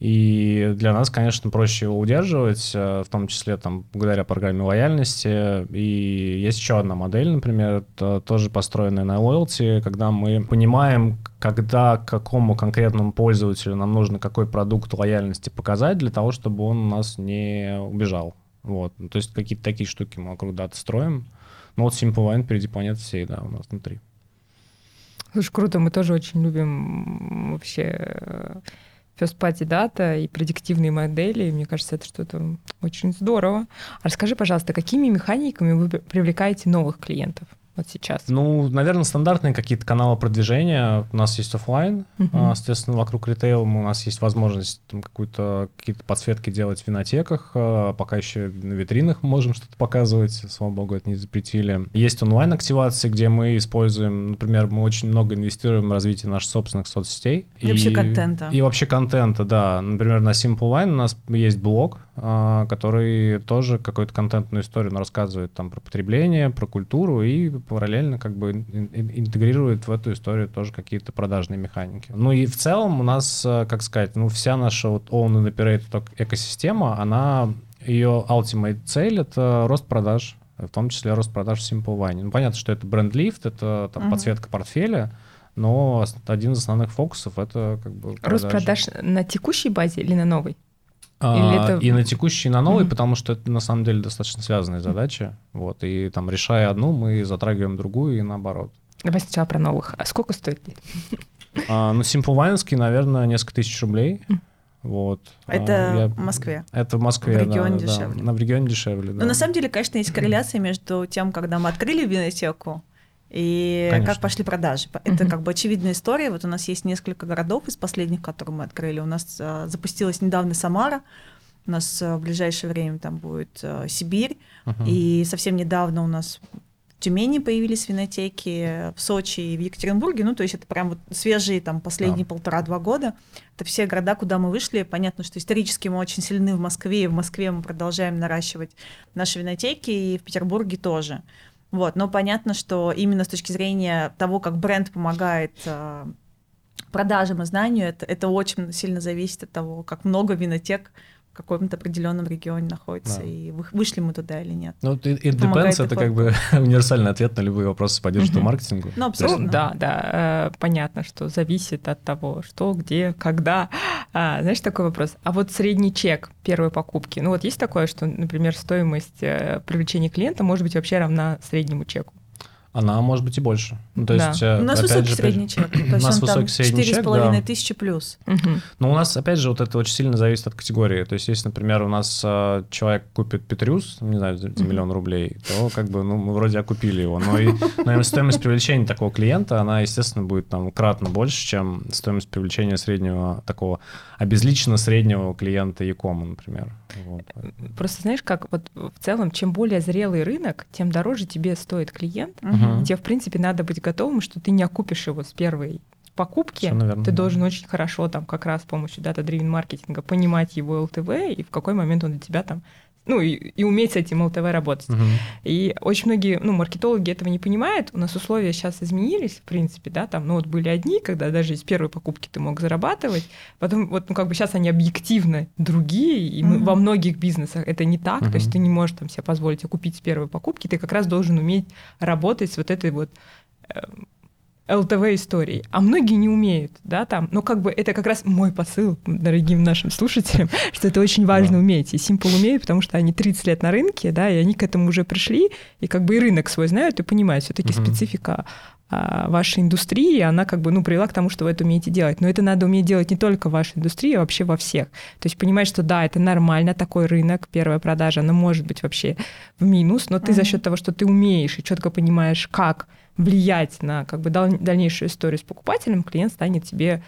И для нас, конечно, проще его удерживать, э, в том числе там, благодаря программе лояльности. И есть еще одна модель, например, тоже построенная на loyalty, когда мы понимаем, когда какому конкретному пользователю нам нужно какой продукт лояльности показать для того, чтобы он у нас не убежал. Вот. То есть какие-то такие штуки мы вокруг даты строим. Ну вот Simple Wine впереди планеты всей, да, у нас внутри. Слушай, круто, мы тоже очень любим вообще э, first party дата и предиктивные модели. Мне кажется, это что-то очень здорово. А расскажи, пожалуйста, какими механиками вы привлекаете новых клиентов? Вот сейчас? Ну, наверное, стандартные какие-то каналы продвижения. У нас есть офлайн, uh-huh. соответственно, вокруг ритейла у нас есть возможность там, какую-то, какие-то подсветки делать в винотеках, а, пока еще на витринах можем что-то показывать, слава богу, это не запретили. Есть онлайн-активации, где мы используем, например, мы очень много инвестируем в развитие наших собственных соцсетей. И, и вообще контента. И вообще контента, да. Например, на Simple Wine у нас есть блог, а, который тоже какую-то контентную историю рассказывает там про потребление, про культуру и параллельно как бы интегрирует в эту историю тоже какие-то продажные механики. Ну и в целом у нас, э, как сказать, ну вся наша вот own and operated экосистема, она, ее ultimate цель — это рост продаж, в том числе рост продаж в Simple Wine. Ну понятно, что это бренд-лифт, это там uh-huh. подсветка портфеля, но один из основных фокусов — это как бы. Рост продаж на текущей базе или на новой? А, это... И на текущий, и на новый, mm-hmm. потому что это на самом деле достаточно связанные задачи. Вот, и там, решая одну, мы затрагиваем другую и наоборот. Давай сначала про новых. А сколько стоит? А, ну, Simple наверное, несколько тысяч рублей. Вот. Это а, я... в Москве. Это в Москве, В регионе да, дешевле. Да, на в регионе дешевле, да. Но на самом деле, конечно, есть корреляция между тем, когда мы открыли винотеку, и Конечно. как пошли продажи. Это как бы очевидная история. Вот у нас есть несколько городов из последних, которые мы открыли. У нас а, запустилась недавно Самара, у нас а, в ближайшее время там будет а, Сибирь, uh-huh. и совсем недавно у нас в Тюмени появились винотеки, в Сочи и в Екатеринбурге, ну, то есть это прям вот свежие там последние yeah. полтора-два года. Это все города, куда мы вышли. Понятно, что исторически мы очень сильны в Москве, и в Москве мы продолжаем наращивать наши винотеки, и в Петербурге тоже. Вот, но понятно, что именно с точки зрения того, как бренд помогает э, продажам и знанию, это, это очень сильно зависит от того, как много винотек каком-то определенном регионе находится, да. и вышли мы туда или нет. Ну, it, it depends, это как бы универсальный ответ на любые вопросы по digital маркетингу. Ну, абсолютно. да, да, э, понятно, что зависит от того, что, где, когда. А, знаешь, такой вопрос. А вот средний чек первой покупки, ну вот есть такое, что, например, стоимость э, привлечения клиента может быть вообще равна среднему чеку? Она может быть и больше. Ну, то да. есть, э, у нас высокий же, средний чек. То есть у нас он высокий там средний чек, да. тысячи плюс. Угу. Но у нас, опять же, вот это очень сильно зависит от категории. То есть, если, например, у нас э, человек купит Петрюс, не знаю, за, за миллион рублей, то как бы, ну, мы вроде окупили его. Но и наверное, стоимость привлечения такого клиента, она, естественно, будет там кратно больше, чем стоимость привлечения среднего такого обезличенно среднего клиента Якома, например. Вот. Просто знаешь, как вот в целом, чем более зрелый рынок, тем дороже тебе стоит клиент. Угу. Тебе, в принципе, надо быть готовым, что ты не окупишь его с первой покупки, наверное, ты да. должен очень хорошо там как раз с помощью дата-дривен маркетинга понимать его ЛТВ и в какой момент он для тебя там ну, и, и уметь с этим ЛТВ работать. Мгм. И очень многие, ну, маркетологи этого не понимают. У нас условия сейчас изменились, в принципе, да, там, ну, вот были одни, когда даже из первой покупки ты мог зарабатывать, потом вот, ну, как бы сейчас они объективно другие, и мы- Мгм. во многих бизнесах это не так, то есть ты не можешь там себе позволить купить с первой покупки, ты как раз должен уметь работать с вот этой вот ЛТВ историей, а многие не умеют, да, там, но как бы это как раз мой посыл дорогим нашим слушателям, что это очень важно Да. уметь, и Simple умеют, потому что они 30 лет на рынке, да, и они к этому уже пришли, и как бы и рынок свой знают, и понимают, все-таки Мгм. специфика а, вашей индустрии, она как бы, ну, привела к тому, что вы это умеете делать. Но это надо уметь делать не только в вашей индустрии, а вообще во всех. То есть понимать, что да, это нормально, такой рынок, первая продажа, она может быть вообще в минус, но ты за Мгм. счет того, что ты умеешь и четко понимаешь, как влиять на как бы дал- дальнейшую историю с покупателем, клиент станет тебе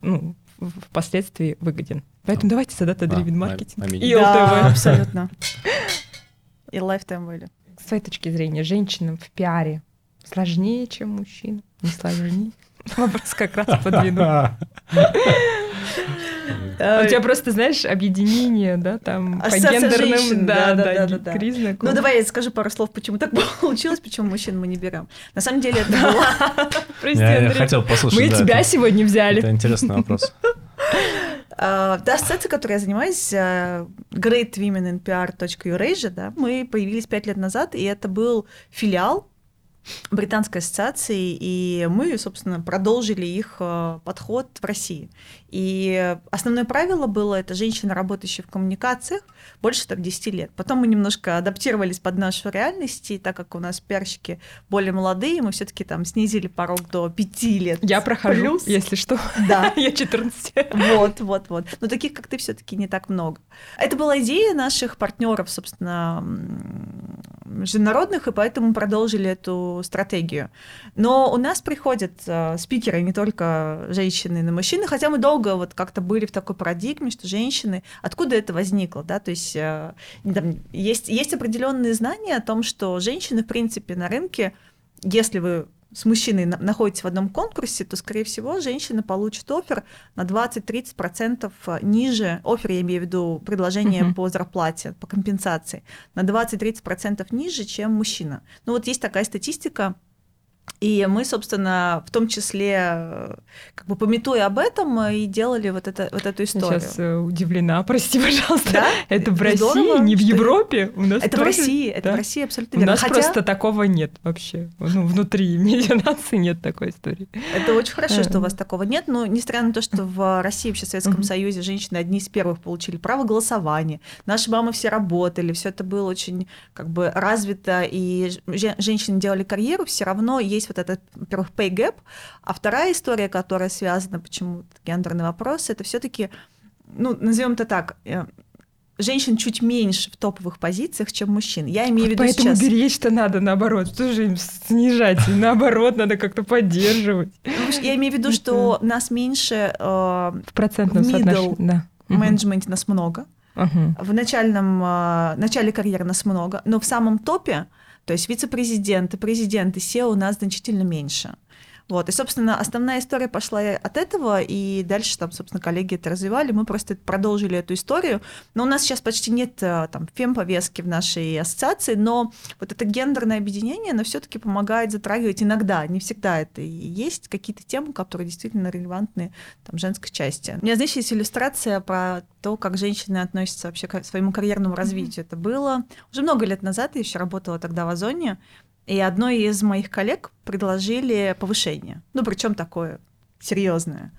ну, впоследствии выгоден. Поэтому давайте тогда Да, древен а- маркетинг и Да, ЛТВ. абсолютно. И lifetime value. С твоей точки зрения, женщинам в пиаре сложнее, чем мужчинам? Не сложнее? Вопрос как раз подвину. У тебя просто, знаешь, объединение, да, там, по гендерным, да, да, да, да, признакам. Ну, давай я скажу пару слов, почему так получилось, почему мужчин мы не берем. На самом деле это было... Прости, Я, хотел послушать. Мы тебя сегодня взяли. Это интересный вопрос. А, Та ассоциация, которой я занимаюсь, а, Great Women in PR.Eurasia, да, мы появились пять лет назад, и это был филиал британской ассоциации, и мы, собственно, продолжили их э, подход в России. И основное правило было это женщина, работающая в коммуникациях, больше так 10 лет. Потом мы немножко адаптировались под нашу реальность, и так как у нас пиарщики более молодые, мы все-таки там снизили порог до 5 лет. Я прохожу, Плюс. если что. Да. Я 14. Вот, вот, вот. Но таких, как ты, все-таки не так много. Это была идея наших партнеров, собственно, международных, и поэтому продолжили эту стратегию. Но у нас приходят э, спикеры не только женщины, но и мужчины, хотя мы долго вот как-то были в такой парадигме, что женщины, откуда это возникло, да, то есть э, там есть, есть определенные знания о том, что женщины, в принципе, на рынке, если вы с мужчиной на- находитесь в одном конкурсе, то, скорее всего, женщина получит офер на 20-30% ниже, офер, я имею в виду предложение Мгм. по зарплате, по компенсации, на 20-30% ниже, чем мужчина. Ну вот есть такая статистика, и мы, собственно, в том числе, э, как бы пометуя об этом, и делали вот, это, вот эту историю. Сейчас э, удивлена, прости, пожалуйста. Да? Это в Здорово, России, не в Европе. У нас Это в тоже- России, это да. в России абсолютно У верно. нас Хотя просто такого нет вообще. Ну, внутри медианации нет такой истории. это очень хорошо, что у Эм. вас такого нет, но несмотря на то, что в России, вообще в Советском. Союзе женщины одни из первых получили право голосования, наши мамы все работали, все это было очень как бы развито, и же- женщины делали карьеру, все равно есть вот этот, во-первых, pay gap, а вторая история, которая связана, почему гендерный вопрос, это все-таки, ну, назовем это так, э, женщин чуть меньше в топовых позициях, чем мужчин. Я имею в виду Поэтому сейчас... беречь-то надо наоборот. Что же им снижать? И наоборот, надо как-то поддерживать. Ну, Я имею в виду, что нас меньше э, В процентном соотношении. Да. в менеджменте нас много, в начальном э, начале карьеры нас много, но в самом топе, то есть вице-президенты, президенты, SEO у нас значительно меньше. Вот, и, собственно, основная история пошла от этого, и дальше там, собственно, коллеги это развивали, мы просто продолжили эту историю. Но у нас сейчас почти нет э, там фем-повестки в нашей ассоциации, но вот это гендерное объединение, оно все таки помогает затрагивать иногда, не всегда это и есть, какие-то темы, которые действительно релевантны там, женской части. У меня, знаешь, есть иллюстрация про то, как женщины относятся вообще к своему карьерному развитию. Это было уже много лет назад, я еще работала тогда в Озоне, и одной из моих коллег предложили повышение. Ну, причем такое серьезное.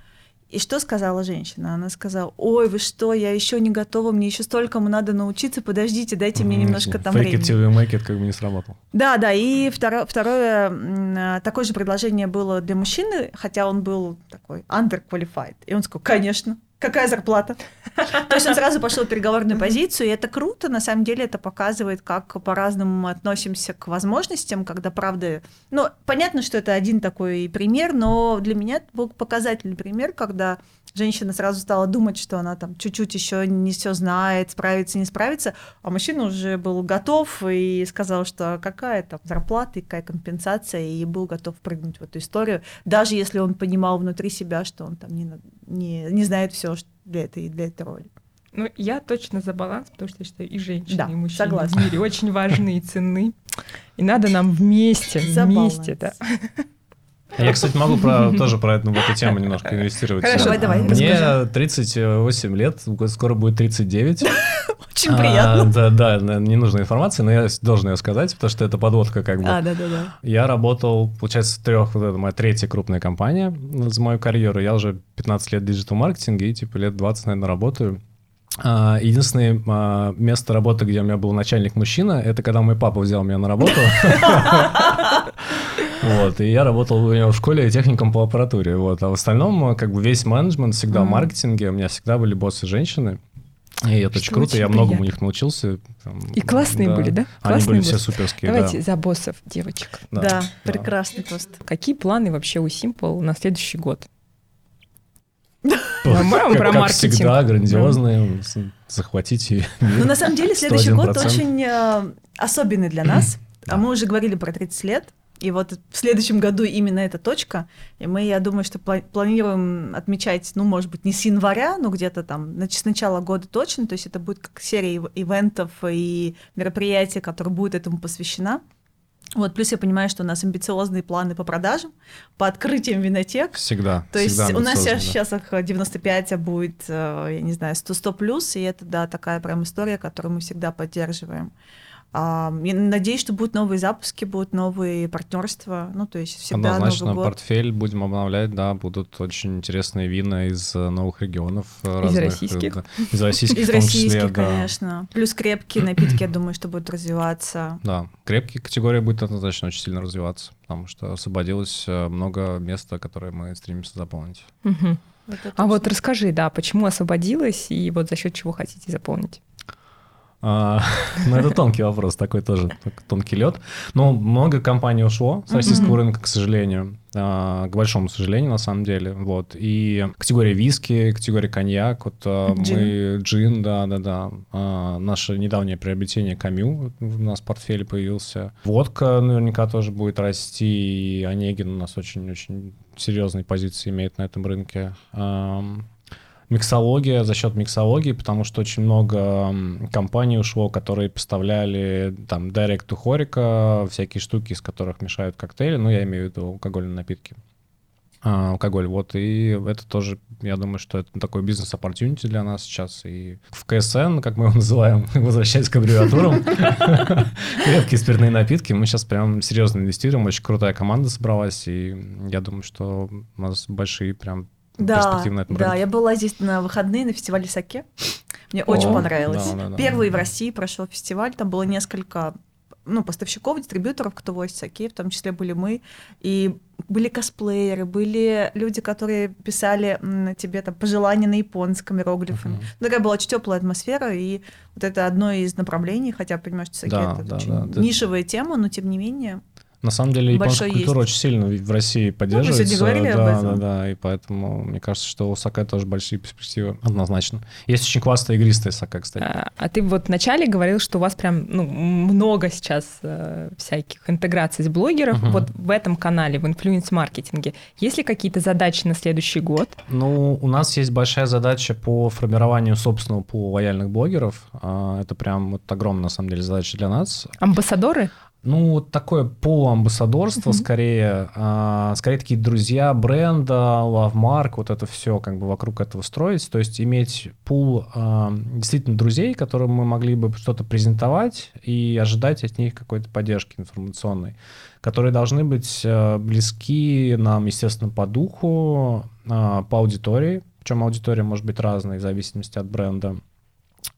И что сказала женщина? Она сказала, ой, вы что, я еще не готова, мне еще столькому надо научиться, подождите, дайте мне немножко там Fake it времени. till you make it как бы не сработал. Да, да, и второе, второе а, такое же предложение было для мужчины, хотя он был такой underqualified. И он сказал, конечно, какая зарплата? То есть он сразу пошел в переговорную позицию, и это круто, на самом деле это показывает, как по-разному мы относимся к возможностям, когда, правда, ну, понятно, что это один такой пример, но для меня это был показательный пример, когда женщина сразу стала думать, что она там чуть-чуть еще не все знает, справится, не справится, а мужчина уже был готов и сказал, что какая там зарплата и какая компенсация, и был готов прыгнуть в эту историю, даже если он понимал внутри себя, что он там не, не, не знает все для этой, для этой роли. Ну, я точно за баланс, потому что я считаю, и женщины, Да, и мужчины согласна. в мире очень важны и ценны. И надо нам вместе, За вместе, да. Я, кстати, могу про, тоже про эту, эту тему немножко инвестировать. Хорошо, Давай, давай, Мне расскажи. 38 лет, скоро будет 39. Очень приятно. А, да, да, на- не нужна информация, но я должен ее сказать, потому что это подводка как бы. А, да, да, да. Я работал, получается, в трех, вот это моя третья крупная компания за мою карьеру. Я уже 15 лет в диджитал-маркетинге и типа лет 20, наверное, работаю. А, Единственное а, место работы, где у меня был начальник мужчина, это когда мой папа взял меня на работу. Вот, и я работал у него в школе техником по аппаратуре. Вот, а в остальном, а, как бы весь менеджмент всегда в маркетинге, у меня всегда были боссы женщины. И это очень Что круто, очень я многому у приятно. них научился. Там, И классные были, да? Они Классные были все боссы. суперские, да. Давайте за боссов, девочек. Да, Да, да. прекрасный тост. Какие планы вообще у Simple на следующий год? Как, По-моему, про как маркетинг. всегда, грандиозные, захватите Ну, на самом деле, следующий год 101%. очень э, особенный для нас. Да. А мы уже говорили про 30 лет. И вот в следующем году именно эта точка. И мы, я думаю, что пла- планируем отмечать, ну, может быть, не с января, но где-то там нач- с начала года точно. То есть это будет как серия ив- ивентов и мероприятий, которая будет этому посвящена. Вот, плюс я понимаю, что у нас амбициозные планы по продажам, по открытиям винотек. Всегда. То есть всегда у нас сейчас, да. сейчас их 95, а будет, э, я не знаю, 100-100 плюс, и это, да, такая прям история, которую мы всегда поддерживаем. Я надеюсь, что будут новые запуски, будут новые партнерства, ну, то есть всегда Однозначно Новый год. портфель будем обновлять, да, будут очень интересные вина из э, новых регионов. э, разных, э, российских? да. Из российских Из в том числе, российских, да. конечно. Плюс крепкие напитки, я думаю, что будут развиваться. Да, крепкие категория будет однозначно очень сильно развиваться, потому что освободилось много места, которое мы стремимся заполнить. Это А вот расскажи, да, почему освободилась и вот за счет чего хотите заполнить? А, Ну, это тонкий вопрос, такой тоже тонкий лед. Но много компаний ушло с российского рынка, к сожалению, а, к большому сожалению, на самом деле. Вот. И категория виски, категория коньяк, вот а, мы джин, да, да, да. А, Наше недавнее приобретение Камю у нас в портфеле появился. Водка наверняка тоже будет расти, и Онегин у нас очень-очень серьезные позиции имеет на этом рынке. Миксология за счет миксологии, потому что очень много компаний ушло, которые поставляли там direct to хорика, всякие штуки, из которых мешают коктейли, ну, я имею в виду алкогольные напитки. А, алкоголь, вот, и это тоже, я думаю, что это такой бизнес-оппортюнити для нас сейчас, и в КСН, как мы его называем, возвращаясь к аббревиатурам, крепкие спиртные напитки, мы сейчас прям серьезно инвестируем, очень крутая команда собралась, и я думаю, что у нас большие прям Да, перспективы на этом да, я была здесь на выходные на фестивале Саке. Мне О, очень понравилось. да, да, да. Первый в России прошел фестиваль, там было несколько ну, поставщиков, дистрибьюторов, кто возит саке, в том числе были мы, и были косплееры, были люди, которые писали м, тебе там пожелания на японском иероглифами. Ну, Такая была очень теплая атмосфера, и вот это одно из направлений, хотя понимаешь, саке Да, это да, очень да, нишевая тема, но тем не менее. На самом деле японская Большой культура есть. очень сильно в России поддерживается. сегодня говорили об да, этом. да, да, и поэтому мне кажется, что у саке тоже большие перспективы, однозначно. Есть очень классная игристая саке, кстати. А, а ты вот вначале говорил, что у вас прям ну, много сейчас э, всяких интеграций с блогеров. Мгм. Вот в этом канале, в инфлюенс-маркетинге, есть ли какие-то задачи на следующий год? Ну, у нас есть большая задача по формированию собственного пула лояльных блогеров. А, Это прям вот огромная, на самом деле, задача для нас. Амбассадоры? Ну, такое полуамбассадорство, Мгм. скорее, а, скорее такие друзья бренда, mark, вот это все как бы вокруг этого строить, то есть иметь пул а, действительно друзей, которым мы могли бы что-то презентовать и ожидать от них какой-то поддержки информационной, которые должны быть а, близки нам, естественно, по духу, а, по аудитории, причем аудитория может быть разной в зависимости от бренда.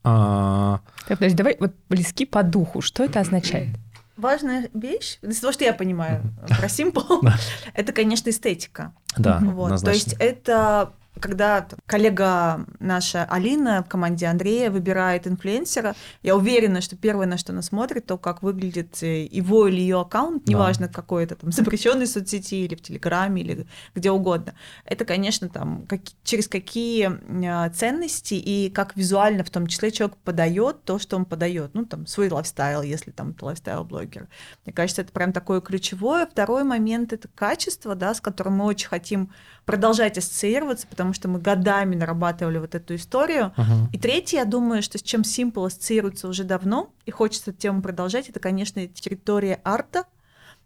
А, Так, подожди, давай вот близки по духу. Что это означает? Важная вещь, из того, что я понимаю про Simple, Да. это, конечно, эстетика. да, Вот, то есть это когда коллега наша Алина в команде Андрея выбирает инфлюенсера, я уверена, что первое, на что она смотрит, то, как выглядит э, его или ее аккаунт, Да. неважно, какой это там запрещенной соцсети или в Телеграме или где угодно. Это, конечно, там как- через какие э, ценности и как визуально в том числе человек подает то, что он подает, ну там свой lifestyle, если там lifestyle-блогер. Мне кажется, это прям такое ключевое. Второй момент — это качество, да, с которым мы очень хотим продолжать ассоциироваться, потому что мы годами нарабатывали вот эту историю. Мгм. И третье, я думаю, что с чем Simple ассоциируется уже давно, и хочется эту тему продолжать, это, конечно, территория арта.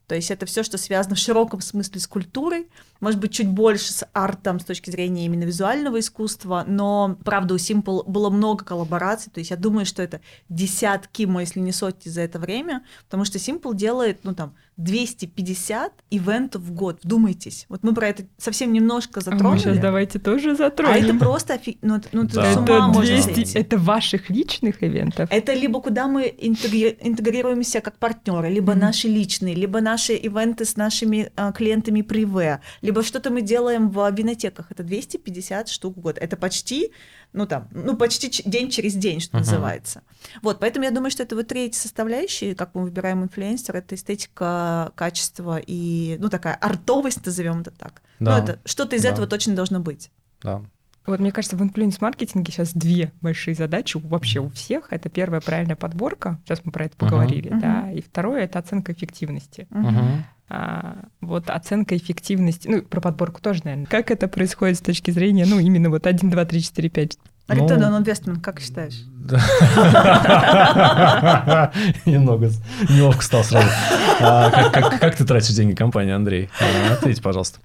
То есть это все, что связано в широком смысле с культурой, может быть, чуть больше с артом с точки зрения именно визуального искусства, но, правда, у Simple было много коллабораций, то есть я думаю, что это десятки, ну, если не сотни за это время, потому что Simple делает, ну, там, 250 ивентов в год, вдумайтесь. Вот мы про это совсем немножко А мы затронули. сейчас давайте тоже А затронем. это просто офи... ну, это- ну, это Да. с Это ума можно 200 сойти. это ваших личных ивентов. Это либо куда мы интегри- интегрируемся как партнеры, либо Мгм. наши личные, либо наши ивенты с нашими а, клиентами приве, либо что-то мы делаем в винотеках. Это 250 штук в год. Это почти, ну там, ну почти день через день, что Мгм. называется. Вот, поэтому я думаю, что это вот третья составляющая, как мы выбираем инфлюенсера, это эстетика, качество и, ну такая артовость, назовем это так. Да. Ну это что-то из Да. этого точно должно быть. Да. Вот мне кажется, в инфлюенс-маркетинге сейчас две большие задачи вообще у всех. Это первая правильная подборка, сейчас мы про это поговорили, Мгм. да, и второе это оценка эффективности. Мгм. А, вот оценка эффективности, ну, про подборку тоже, наверное. Как это происходит с точки зрения, ну, именно вот 1, 2, 3, 4, 5? Ну, Return on investment, как считаешь? Немного неловко стал сразу. А, Как ты тратишь деньги компании, Андрей? А, Ответь, пожалуйста.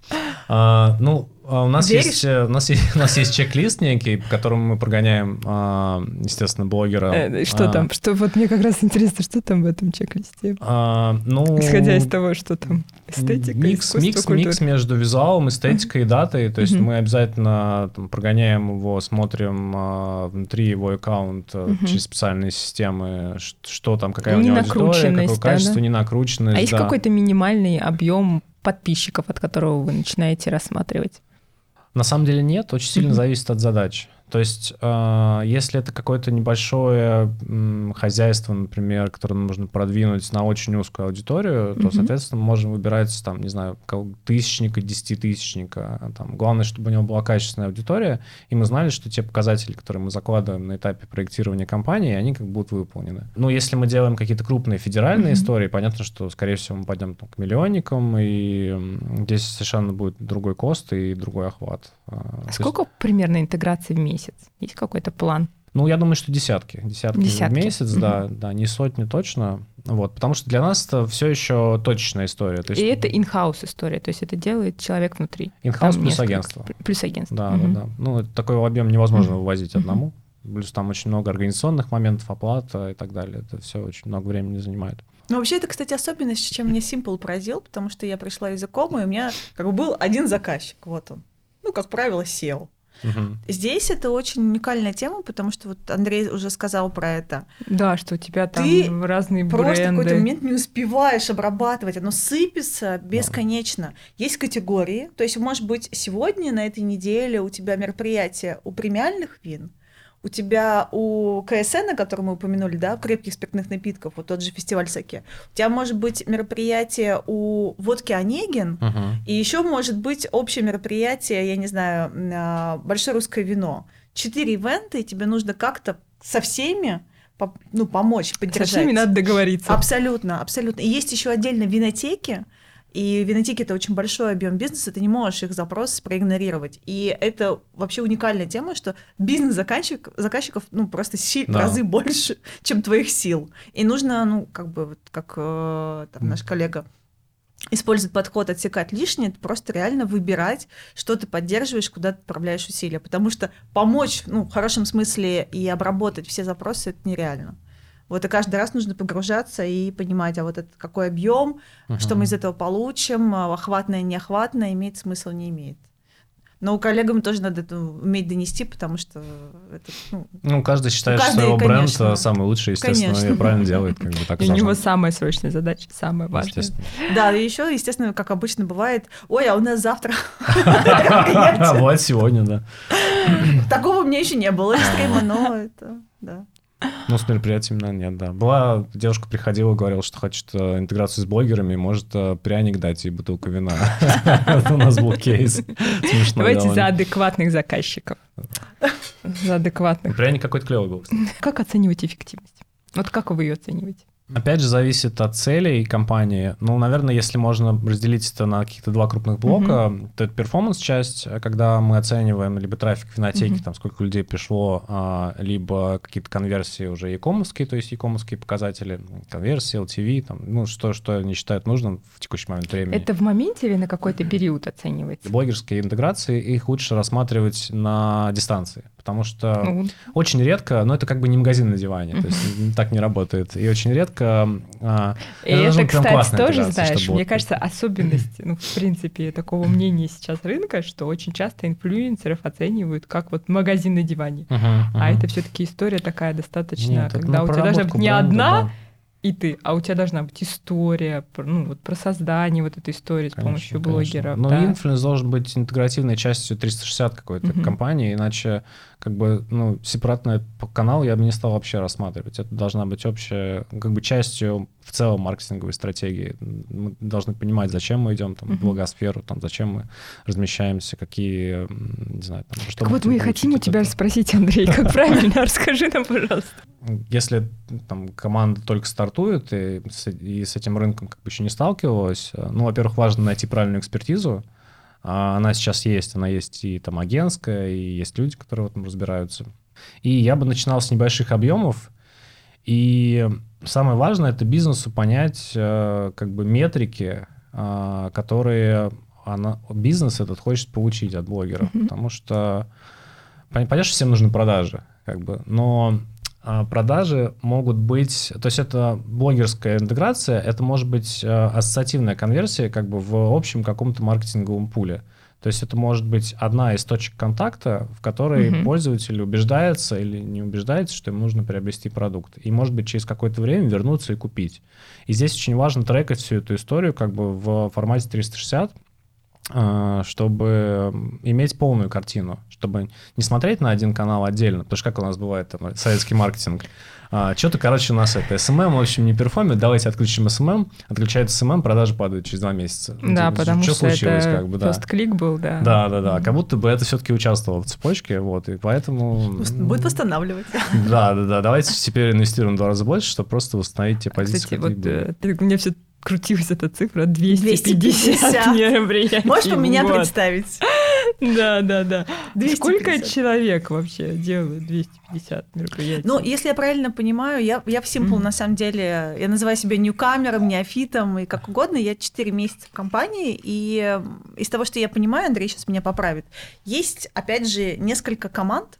А, Ну, у нас Веришь? есть э, у нас есть у нас есть чек-лист некий, по которому мы прогоняем, а, естественно, блогера. Э, Что А, там? Что вот мне как раз интересно, что там в этом чек-листе? а, Ну, Исходя из того, что там эстетика, микс, микс, культура. микс между визуалом, эстетикой и датой. То есть мы обязательно там, прогоняем его, смотрим а, внутри его аккаунта Мгм. через специальные системы, что там, какая у Не него аудитория, какое да, качество, да? не накрученность. А есть да. какой-то минимальный объем подписчиков, от которого вы начинаете рассматривать? На самом деле нет, очень сильно зависит от задач. То есть, э, если это какое-то небольшое хозяйство, например, которое нужно продвинуть на очень узкую аудиторию, то, Мгм. соответственно, мы можем выбирать, там, не знаю, тысячника, десятитысячника. Там. Главное, чтобы у него была качественная аудитория, и мы знали, что те показатели, которые мы закладываем на этапе проектирования компании, они как будут выполнены. Ну, если мы делаем какие-то крупные федеральные Мгм. истории, понятно, что, скорее всего, мы пойдем там, к миллионникам, и здесь совершенно будет другой кост и другой охват. А, то есть- Сколько примерно интеграций в месяц? Есть какой-то план? ну, я думаю, что десятки. Десятки, Десятки. в месяц, да, да, не сотни точно. Вот, потому что для нас это все еще точечная история. То есть И это in-house история, то есть это делает человек внутри. инхаус плюс несколько- агентство. Плюс агентство. Да, Мгм. да, да. Ну, такой объем невозможно Мгм. вывозить одному. Плюс там очень много организационных моментов, оплата и так далее. Это все очень много времени занимает. Ну, вообще, это, кстати, особенность, чем меня Simple поразил, потому что я пришла из Икома, и у меня как бы был один заказчик, вот он. Ну, как правило, SEO. Здесь это очень уникальная тема, потому что вот Андрей уже сказал про это. Да, что у тебя там Ты разные Просто в бренды. какой-то момент не успеваешь обрабатывать, оно сыпется бесконечно. Есть категории, то есть, может быть, сегодня на этой неделе у тебя мероприятие у премиальных вин, у тебя у КСН, о котором мы упомянули, да, крепких спиртных напитков, вот тот же фестиваль Саке, у тебя может быть мероприятие у водки Онегин, Мгм. и еще может быть общее мероприятие, я не знаю, а, большое русское вино. Четыре ивента, и тебе нужно как-то со всеми по- ну, помочь, Со поддержать. всеми надо договориться. Абсолютно, абсолютно. И есть еще отдельно винотеки, и винотеки это очень большой объем бизнеса, ты не можешь их запрос проигнорировать. И это вообще уникальная тема, что бизнес заказчик, заказчиков ну, просто си- в Да. разы больше, чем твоих сил. И нужно, ну, как бы, вот как э, там, наш коллега использует подход отсекать лишнее, это просто реально выбирать, что ты поддерживаешь, куда ты отправляешь усилия. Потому что помочь, ну, в хорошем смысле и обработать все запросы это нереально. Вот и каждый раз нужно погружаться и понимать, а вот это какой объем, что Мгм. мы из этого получим, а, охватное, неохватное, имеет смысл, не имеет. Но у коллегам тоже надо это уметь донести, потому что это, ну, Ну, каждый считает, каждый, что его бренд конечно. э, самый лучший, естественно, Конечно. и правильно делает, как бы так у него самая срочная задача, самая важная. Да, и еще, естественно, как обычно бывает, ой, а у нас завтра мероприятие». Вот сегодня, да. Такого у меня еще не было экстрима, но это, да. Ну, с мероприятиями, наверное, нет, да. Была девушка приходила, говорила, что хочет э, интеграцию с блогерами, может э, пряник дать и бутылку вина. У нас был кейс. Давайте за адекватных заказчиков. За адекватных. Пряник какой-то клевый был. Как оценивать эффективность? Вот как вы ее оцениваете? Опять же, зависит от целей компании. Ну, наверное, если можно разделить это на каких-то два крупных блока, mm-hmm. то это перформанс-часть, когда мы оцениваем либо трафик в винотеке, mm-hmm. там сколько людей пришло, а, либо какие-то конверсии уже e-commerce, то есть e-commerce показатели, конверсии, LTV, там, ну, что, что они считают нужным в текущий момент времени. Это в моменте или на какой-то период оценивается? Блогерские интеграции, их лучше рассматривать на дистанции потому что ну. очень редко, но это как бы не магазин на диване, то есть так не работает, и очень редко... А, и это, кстати, тоже, знаешь, мне кажется, особенность, ну, в принципе, такого мнения сейчас рынка, что очень часто инфлюенсеров оценивают как вот магазин на диване, а это все таки история такая достаточно, когда у тебя должна быть не одна инта, а у тебя должна быть история, ну вот про создание вот этой истории с помощью блогеров. Но да? influence должен быть интегративной частью 360 какой-то угу. компании, иначе как бы, ну, сепаратный канал я бы не стал вообще рассматривать. Это должна быть общая, как бы частью в целом маркетинговой стратегии. Мы должны понимать, зачем мы идем там, uh-huh. в благосферу, там, зачем мы размещаемся, какие, не знаю, там, что так вот мы и хотим у тебя это. спросить, Андрей, как правильно, расскажи нам, пожалуйста. Если там команда только стартует и с, и с этим рынком как бы еще не сталкивалась, ну, во-первых, важно найти правильную экспертизу, а она сейчас есть, она есть и там агентская, и есть люди, которые в этом разбираются. И я бы начинал с небольших объемов, и самое важное это бизнесу понять э, как бы метрики, э, которые она, бизнес этот хочет получить от блогеров, mm-hmm. потому что понятно, что всем нужны продажи, как бы, но продажи могут быть, то есть это блогерская интеграция, это может быть э, ассоциативная конверсия как бы в общем каком-то маркетинговом пуле. То есть это может быть одна из точек контакта, в которой mm-hmm. пользователь убеждается или не убеждается, что ему нужно приобрести продукт. И может быть через какое-то время вернуться и купить. И здесь очень важно трекать всю эту историю как бы в формате 360, а, чтобы иметь полную картину, чтобы не смотреть на один канал отдельно, потому что как у нас бывает там, советский маркетинг. А, что-то, короче, у нас это SMM, в общем, не перформит, давайте отключим SMM, отключается SMM, продажи падают через два месяца. Да, ну, потому что, что случилось, это как бы, да. клик был, да. Да, да, да, как будто бы это все-таки участвовало в цепочке, вот, и поэтому... Будет восстанавливать. Да, да, да, давайте теперь инвестируем в два раза больше, чтобы просто восстановить те позиции, Кстати, вот ты, у меня все крутилась эта цифра 250, 250. мероприятий. Можешь по меня представить? Да, да, да. 250. Сколько человек вообще делают 250 мероприятий? Ну, если я правильно понимаю, я, я в Simple, mm-hmm. на самом деле, я называю себя ньюкамером, неофитом и как угодно. Я 4 месяца в компании, и из того, что я понимаю, Андрей сейчас меня поправит, есть, опять же, несколько команд,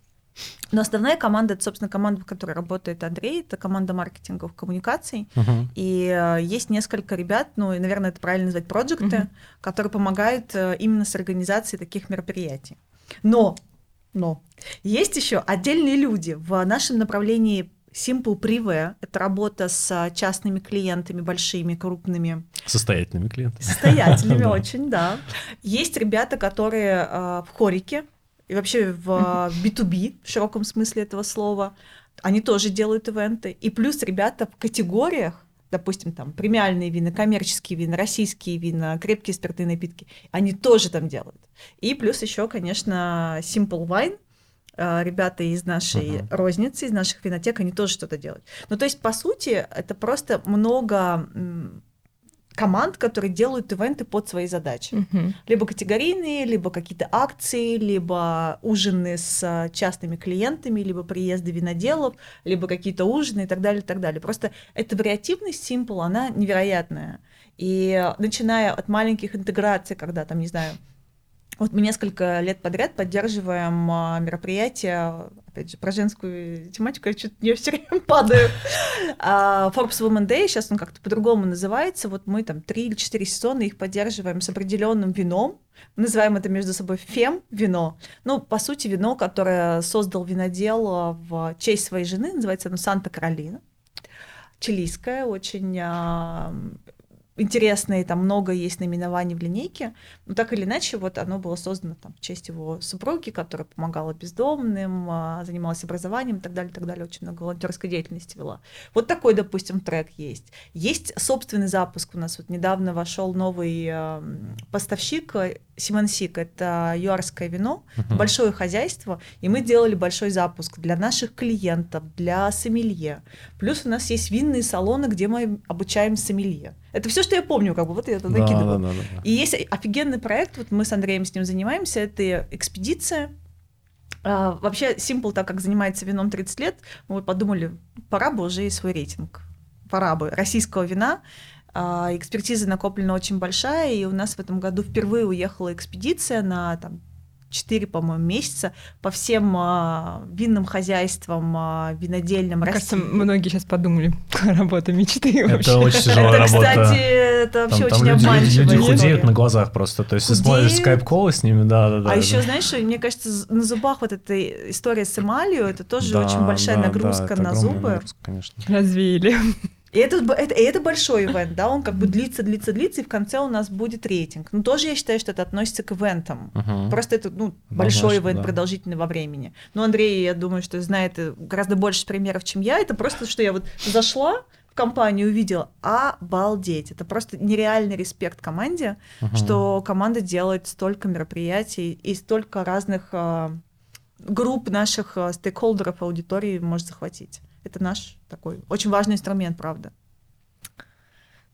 но основная команда, это, собственно, команда, в которой работает Андрей, это команда маркетинговых коммуникаций. Uh-huh. И э, есть несколько ребят, ну, и, наверное, это правильно назвать проекты, uh-huh. которые помогают э, именно с организацией таких мероприятий. Но, но есть еще отдельные люди в нашем направлении Simple Privé – это работа с частными клиентами, большими, крупными. Состоятельными клиентами. Состоятельными очень, да. Есть ребята, которые э, в хорике, и вообще в B2B в широком смысле этого слова. Они тоже делают ивенты. И плюс ребята в категориях, допустим, там премиальные вина, коммерческие вина, российские вина, крепкие спиртные напитки, они тоже там делают. И плюс еще, конечно, Simple Wine, э, ребята из нашей uh-huh. розницы, из наших винотек, они тоже что-то делают. Ну, то есть, по сути, это просто много команд, которые делают ивенты под свои задачи. Uh-huh. Либо категорийные, либо какие-то акции, либо ужины с частными клиентами, либо приезды виноделов, либо какие-то ужины и так далее, и так далее. Просто эта вариативность Simple, она невероятная. И начиная от маленьких интеграций, когда там, не знаю, вот мы несколько лет подряд поддерживаем а, мероприятия, опять же, про женскую тематику, я чуть я все время падаю. А, Forbes Women Day, сейчас он как-то по-другому называется. Вот мы там три или четыре сезона их поддерживаем с определенным вином. Называем это между собой фем-вино. Ну, по сути, вино, которое создал винодел в честь своей жены, называется оно Санта-Каролина. Чилийское, очень интересное, там много есть наименований в линейке, но так или иначе вот оно было создано там в честь его супруги, которая помогала бездомным, а, занималась образованием и так далее, и так далее, очень много волонтерской деятельности вела. Вот такой, допустим, трек есть. Есть собственный запуск у нас, вот недавно вошел новый э, поставщик Симонсик, это юарское вино, uh-huh. большое хозяйство, и мы делали большой запуск для наших клиентов, для сомелье. Плюс у нас есть винные салоны, где мы обучаем сомелье. Это все, что я помню, как бы вот я это накидываю. Да, да, да, да. И есть офигенный проект, вот мы с Андреем с ним занимаемся, это экспедиция. А, вообще, Simple, так как занимается вином 30 лет, мы подумали, пора бы уже и свой рейтинг. Пора бы российского вина. А, экспертиза накоплена очень большая, и у нас в этом году впервые уехала экспедиция на там, 4, по-моему, месяца по всем а, винным хозяйствам, а, винодельным Мне России. кажется, многие сейчас подумали, работа мечты Это вообще. очень тяжелая это, работа. кстати, это вообще там, очень там обманчиво. Люди, люди худеют на глазах просто, то есть худеют. ты смотришь скайп-колы с ними, да-да-да. А да. еще, знаешь, мне кажется, на зубах вот эта история с эмалью, это тоже да, очень большая да, нагрузка да, на зубы. Нагрузка, конечно. Развеяли. И это, это, и это большой ивент, да, он как бы длится, длится, длится, и в конце у нас будет рейтинг. Ну, тоже я считаю, что это относится к ивентам. Uh-huh. Просто это, ну, большой ивент, да. продолжительный во времени. Но Андрей, я думаю, что знает гораздо больше примеров, чем я. Это просто, что я вот зашла, в компанию увидела, обалдеть. Это просто нереальный респект команде, uh-huh. что команда делает столько мероприятий и столько разных э, групп наших э, стейкхолдеров аудитории может захватить. Это наш такой очень важный инструмент, правда.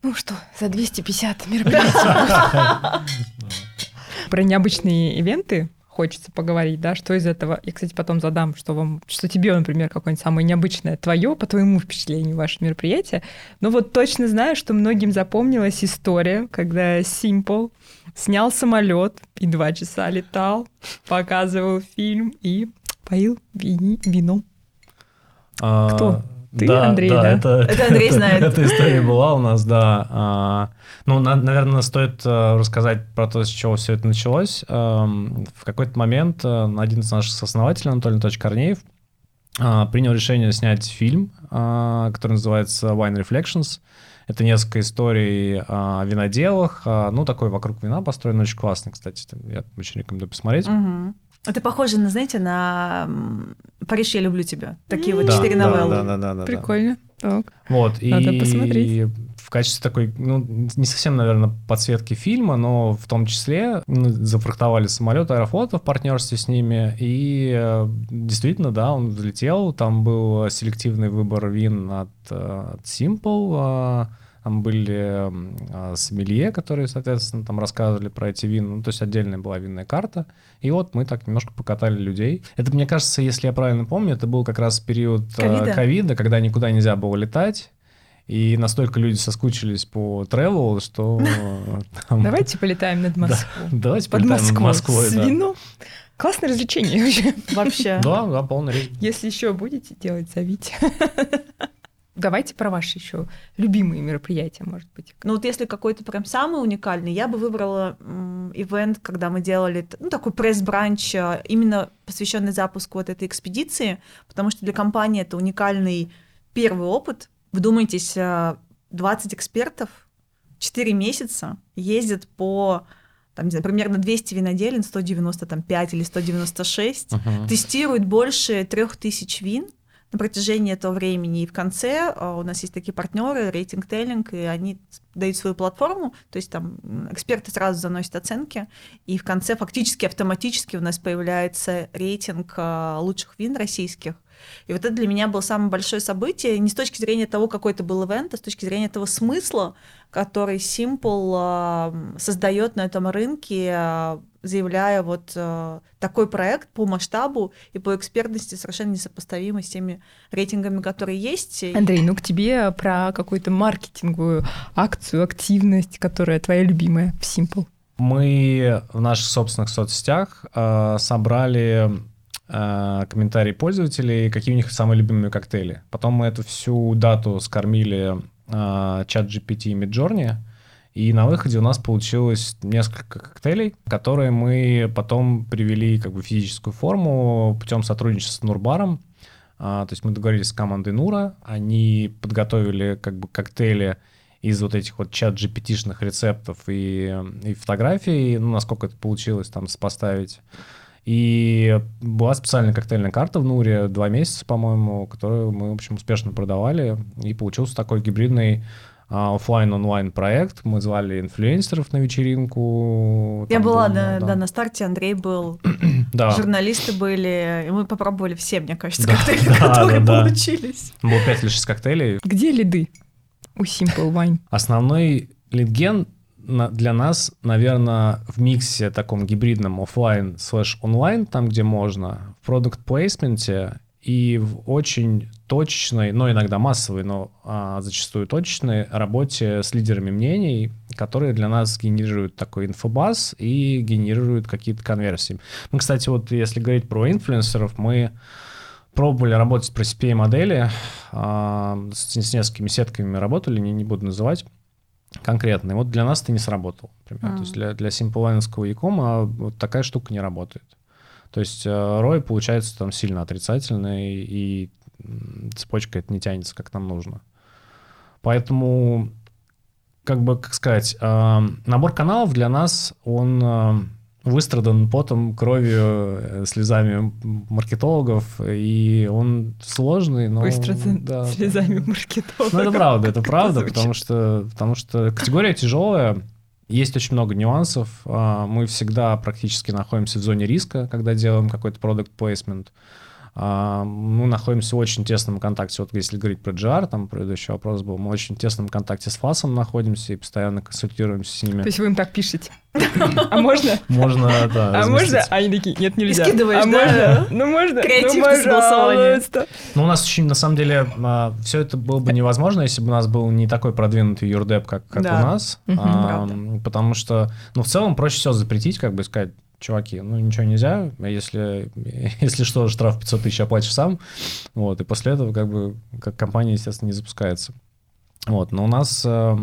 Ну что, за 250 мероприятий. Про необычные ивенты хочется поговорить, да, что из этого. Я, кстати, потом задам, что вам, что тебе, например, какое-нибудь самое необычное твое, по твоему впечатлению, ваше мероприятие. Но вот точно знаю, что многим запомнилась история, когда Simple снял самолет и два часа летал, показывал фильм и поил вини, вином. А, Кто? Ты, да, Андрей, да? да? Это, это Андрей знает. Эта история была у нас, да. А, ну, на, наверное, стоит а, рассказать про то, с чего все это началось. А, в какой-то момент а, один из наших основателей, Анатолий Анатольевич Корнеев, а, принял решение снять фильм, который называется Wine Reflections. Это несколько историй о виноделах, ну, такой вокруг вина построен, очень классный, кстати. Я очень рекомендую посмотреть. Угу. Это похоже, на, знаете, на «Париж, я люблю тебя». Такие вот четыре да, новеллы. Да, да, да, да, Прикольно. Так. Вот, Надо и посмотреть. в качестве такой, ну, не совсем, наверное, подсветки фильма, но в том числе ну, зафрахтовали самолет Аэрофлота в партнерстве с ними, и э, действительно, да, он взлетел, там был селективный выбор вин от, э, от Simple, там были э, сомелье, которые, соответственно, там рассказывали про эти вина. Ну, то есть отдельная была винная карта. И вот мы так немножко покатали людей. Это, мне кажется, если я правильно помню, это был как раз период э, ковида, когда никуда нельзя было летать. И настолько люди соскучились по travel, что... Давайте полетаем над Москвой. Давайте полетаем над Москвой, С вином. Классное развлечение вообще. Вообще. Да, да, полный рейс. Если еще будете делать, зовите. Давайте про ваши еще любимые мероприятия, может быть. Ну вот если какой-то прям самый уникальный, я бы выбрала ивент, когда мы делали ну, такой пресс-бранч, а, именно посвященный запуску вот этой экспедиции, потому что для компании это уникальный первый опыт. Вдумайтесь, 20 а, экспертов 4 месяца ездят по там, не знаю, примерно 200 виноделин, 195 или 196, uh-huh. тестируют больше 3000 вин, на протяжении этого времени. И в конце а, у нас есть такие партнеры, рейтинг тейлинг, и они дают свою платформу, то есть там эксперты сразу заносят оценки, и в конце фактически автоматически у нас появляется рейтинг а, лучших вин российских. И вот это для меня было самое большое событие, не с точки зрения того, какой это был ивент, а с точки зрения того смысла, который Simple а, создает на этом рынке, а, заявляя вот а, такой проект по масштабу и по экспертности совершенно несопоставимый с теми рейтингами, которые есть. Андрей, ну к тебе про какую-то маркетинговую акцию, активность, которая твоя любимая в Simple. Мы в наших собственных соцсетях э, собрали комментарии пользователей, какие у них самые любимые коктейли. Потом мы эту всю дату скормили э, чат GPT и Midjourney, и на выходе у нас получилось несколько коктейлей, которые мы потом привели как бы в физическую форму путем сотрудничества с Нурбаром. А, то есть мы договорились с командой Нура, они подготовили как бы коктейли из вот этих вот чат GPT-шных рецептов и, и фотографий, ну, насколько это получилось там сопоставить. И была специальная коктейльная карта в Нуре, два месяца, по-моему, которую мы, в общем, успешно продавали. И получился такой гибридный а, офлайн онлайн проект. Мы звали инфлюенсеров на вечеринку. Я была, был, на, да. да, на старте, Андрей был, да. журналисты были, и мы попробовали все, мне кажется, да, коктейли, да, которые да, получились. Было 5 или 6 коктейлей. Где лиды у Simple Wine? Основной лидген для нас, наверное, в миксе таком гибридном офлайн слэш онлайн, там, где можно, в продукт плейсменте и в очень точечной, но иногда массовой, но а, зачастую точечной работе с лидерами мнений, которые для нас генерируют такой инфобаз и генерируют какие-то конверсии. Мы, кстати, вот если говорить про инфлюенсеров, мы пробовали работать про CPA-модели, а, с, с несколькими сетками работали, не, не буду называть, конкретный. Вот для нас это не сработало, например. Mm. То есть для, для симплвайновского якома вот такая штука не работает. То есть ROI э, получается там сильно отрицательный, и цепочка это не тянется, как нам нужно. Поэтому, как бы, как сказать, э, набор каналов для нас, он выстрадан потом, кровью, э, слезами маркетологов, и он сложный, но... Выстрадан да, слезами маркетологов. Ну, это правда, это правда, потому что, потому что категория тяжелая, есть очень много нюансов. А, мы всегда практически находимся в зоне риска, когда делаем какой-то продукт placement. А, мы находимся в очень тесном контакте. Вот если говорить про GR, там предыдущий вопрос был, мы в очень тесном контакте с ФАСом находимся и постоянно консультируемся с ними. То есть вы им так пишете? А можно? Можно, да. А можно? А они такие, нет, нельзя. скидываешь, а можно? Ну можно? Креатив ну, пожалуйста. Ну у нас очень, на самом деле, а, все это было бы невозможно, если бы у нас был не такой продвинутый юрдеп, как, как у нас. Потому что, ну, в целом проще все запретить, как бы сказать, чуваки, ну ничего нельзя, если, если что, штраф 500 тысяч оплатишь сам, вот, и после этого как бы как компания, естественно, не запускается. Вот, но у нас, э,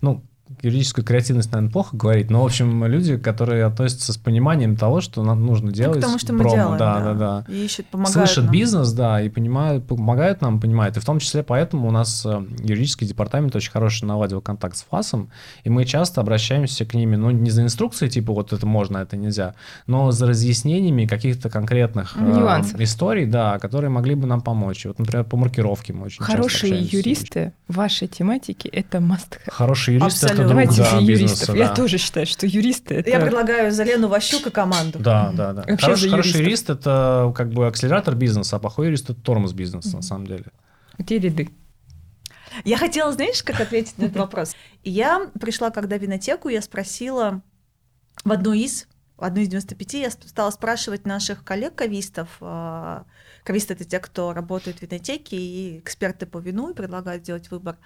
ну, юридическую креативность, наверное, плохо говорить, но, в общем, люди, которые относятся с пониманием того, что нам нужно делать. Потому что мы промо, делаем, да, да, да. И ищут, помогают Слышат нам. бизнес, да, и понимают, помогают нам, понимают. И в том числе поэтому у нас э, юридический департамент очень хороший наладил контакт с ФАСом, и мы часто обращаемся к ними, ну, не за инструкцией, типа, вот это можно, это нельзя, но за разъяснениями каких-то конкретных э, историй, да, которые могли бы нам помочь. Вот, например, по маркировке мы очень Хорошие юристы в вашей тематике — это must have. Хорошие юристы — это друг, да, юристов. Бизнеса, Я тоже считаю, что юристы это... Я предлагаю за Лену Ващук и команду. Да, да, да. Вообще хороший, хороший юрист это как бы акселератор бизнеса, а плохой юрист это тормоз бизнеса, mm-hmm. на самом деле. Где ряды? Я хотела, знаешь, как ответить на этот вопрос? Я пришла, когда в винотеку, я спросила в одну из, в одну из 95, я стала спрашивать наших коллег-кавистов, а, кависты — это те, кто работает в винотеке и эксперты по вину и предлагают сделать выбор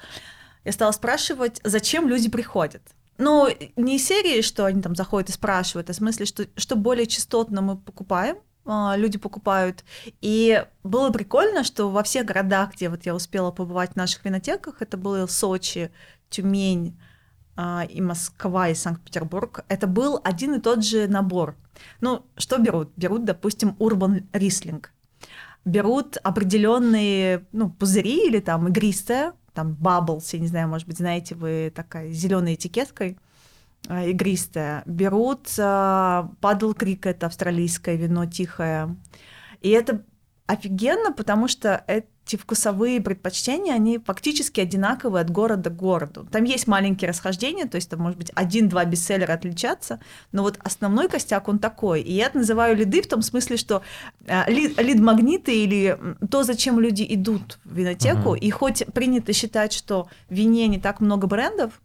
я стала спрашивать, зачем люди приходят. Ну, не серии, что они там заходят и спрашивают, а в смысле, что, что более частотно мы покупаем, а, люди покупают. И было прикольно, что во всех городах, где вот я успела побывать в наших винотеках, это было Сочи, Тюмень, а, и Москва, и Санкт-Петербург, это был один и тот же набор. Ну, что берут? Берут, допустим, Urban Riesling. Берут определенные ну, пузыри или там игристое, там Bubbles, я не знаю, может быть, знаете вы, такая зеленой этикеткой э, игристая. Берут Падл Крик, это австралийское вино тихое. И это офигенно, потому что эти вкусовые предпочтения, они фактически одинаковые от города к городу. Там есть маленькие расхождения, то есть там, может быть, один-два бестселлера отличаться, но вот основной костяк, он такой. И я это называю лиды в том смысле, что э, лид-магниты или то, зачем люди идут в винотеку, uh-huh. и хоть принято считать, что в вине не так много брендов,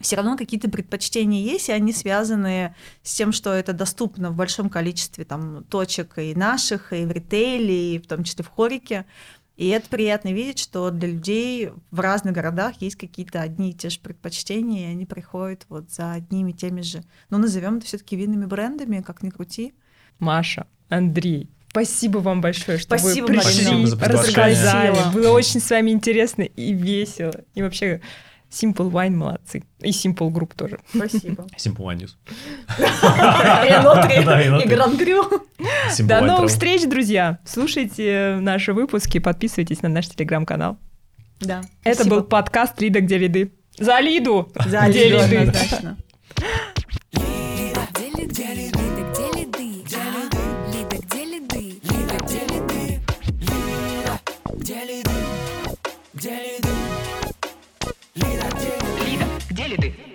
все равно какие-то предпочтения есть, и они связаны с тем, что это доступно в большом количестве там, точек и наших, и в ритейле, и в том числе в хорике. И это приятно видеть, что для людей в разных городах есть какие-то одни и те же предпочтения, и они приходят вот за одними и теми же, ну, назовем это все-таки винными брендами, как ни крути. Маша, Андрей, Спасибо вам большое, что Спасибо, вы пришли, рассказали. Было очень с вами интересно и весело. И вообще Simple Wine молодцы. И Simple Group тоже. Спасибо. Simple Wine News. И Гран Крю. До новых встреч, друзья. Слушайте наши выпуски, подписывайтесь на наш телеграм-канал. Да. Это был подкаст «Лида, где ряды». За Лиду! За Лиду однозначно. Лиды?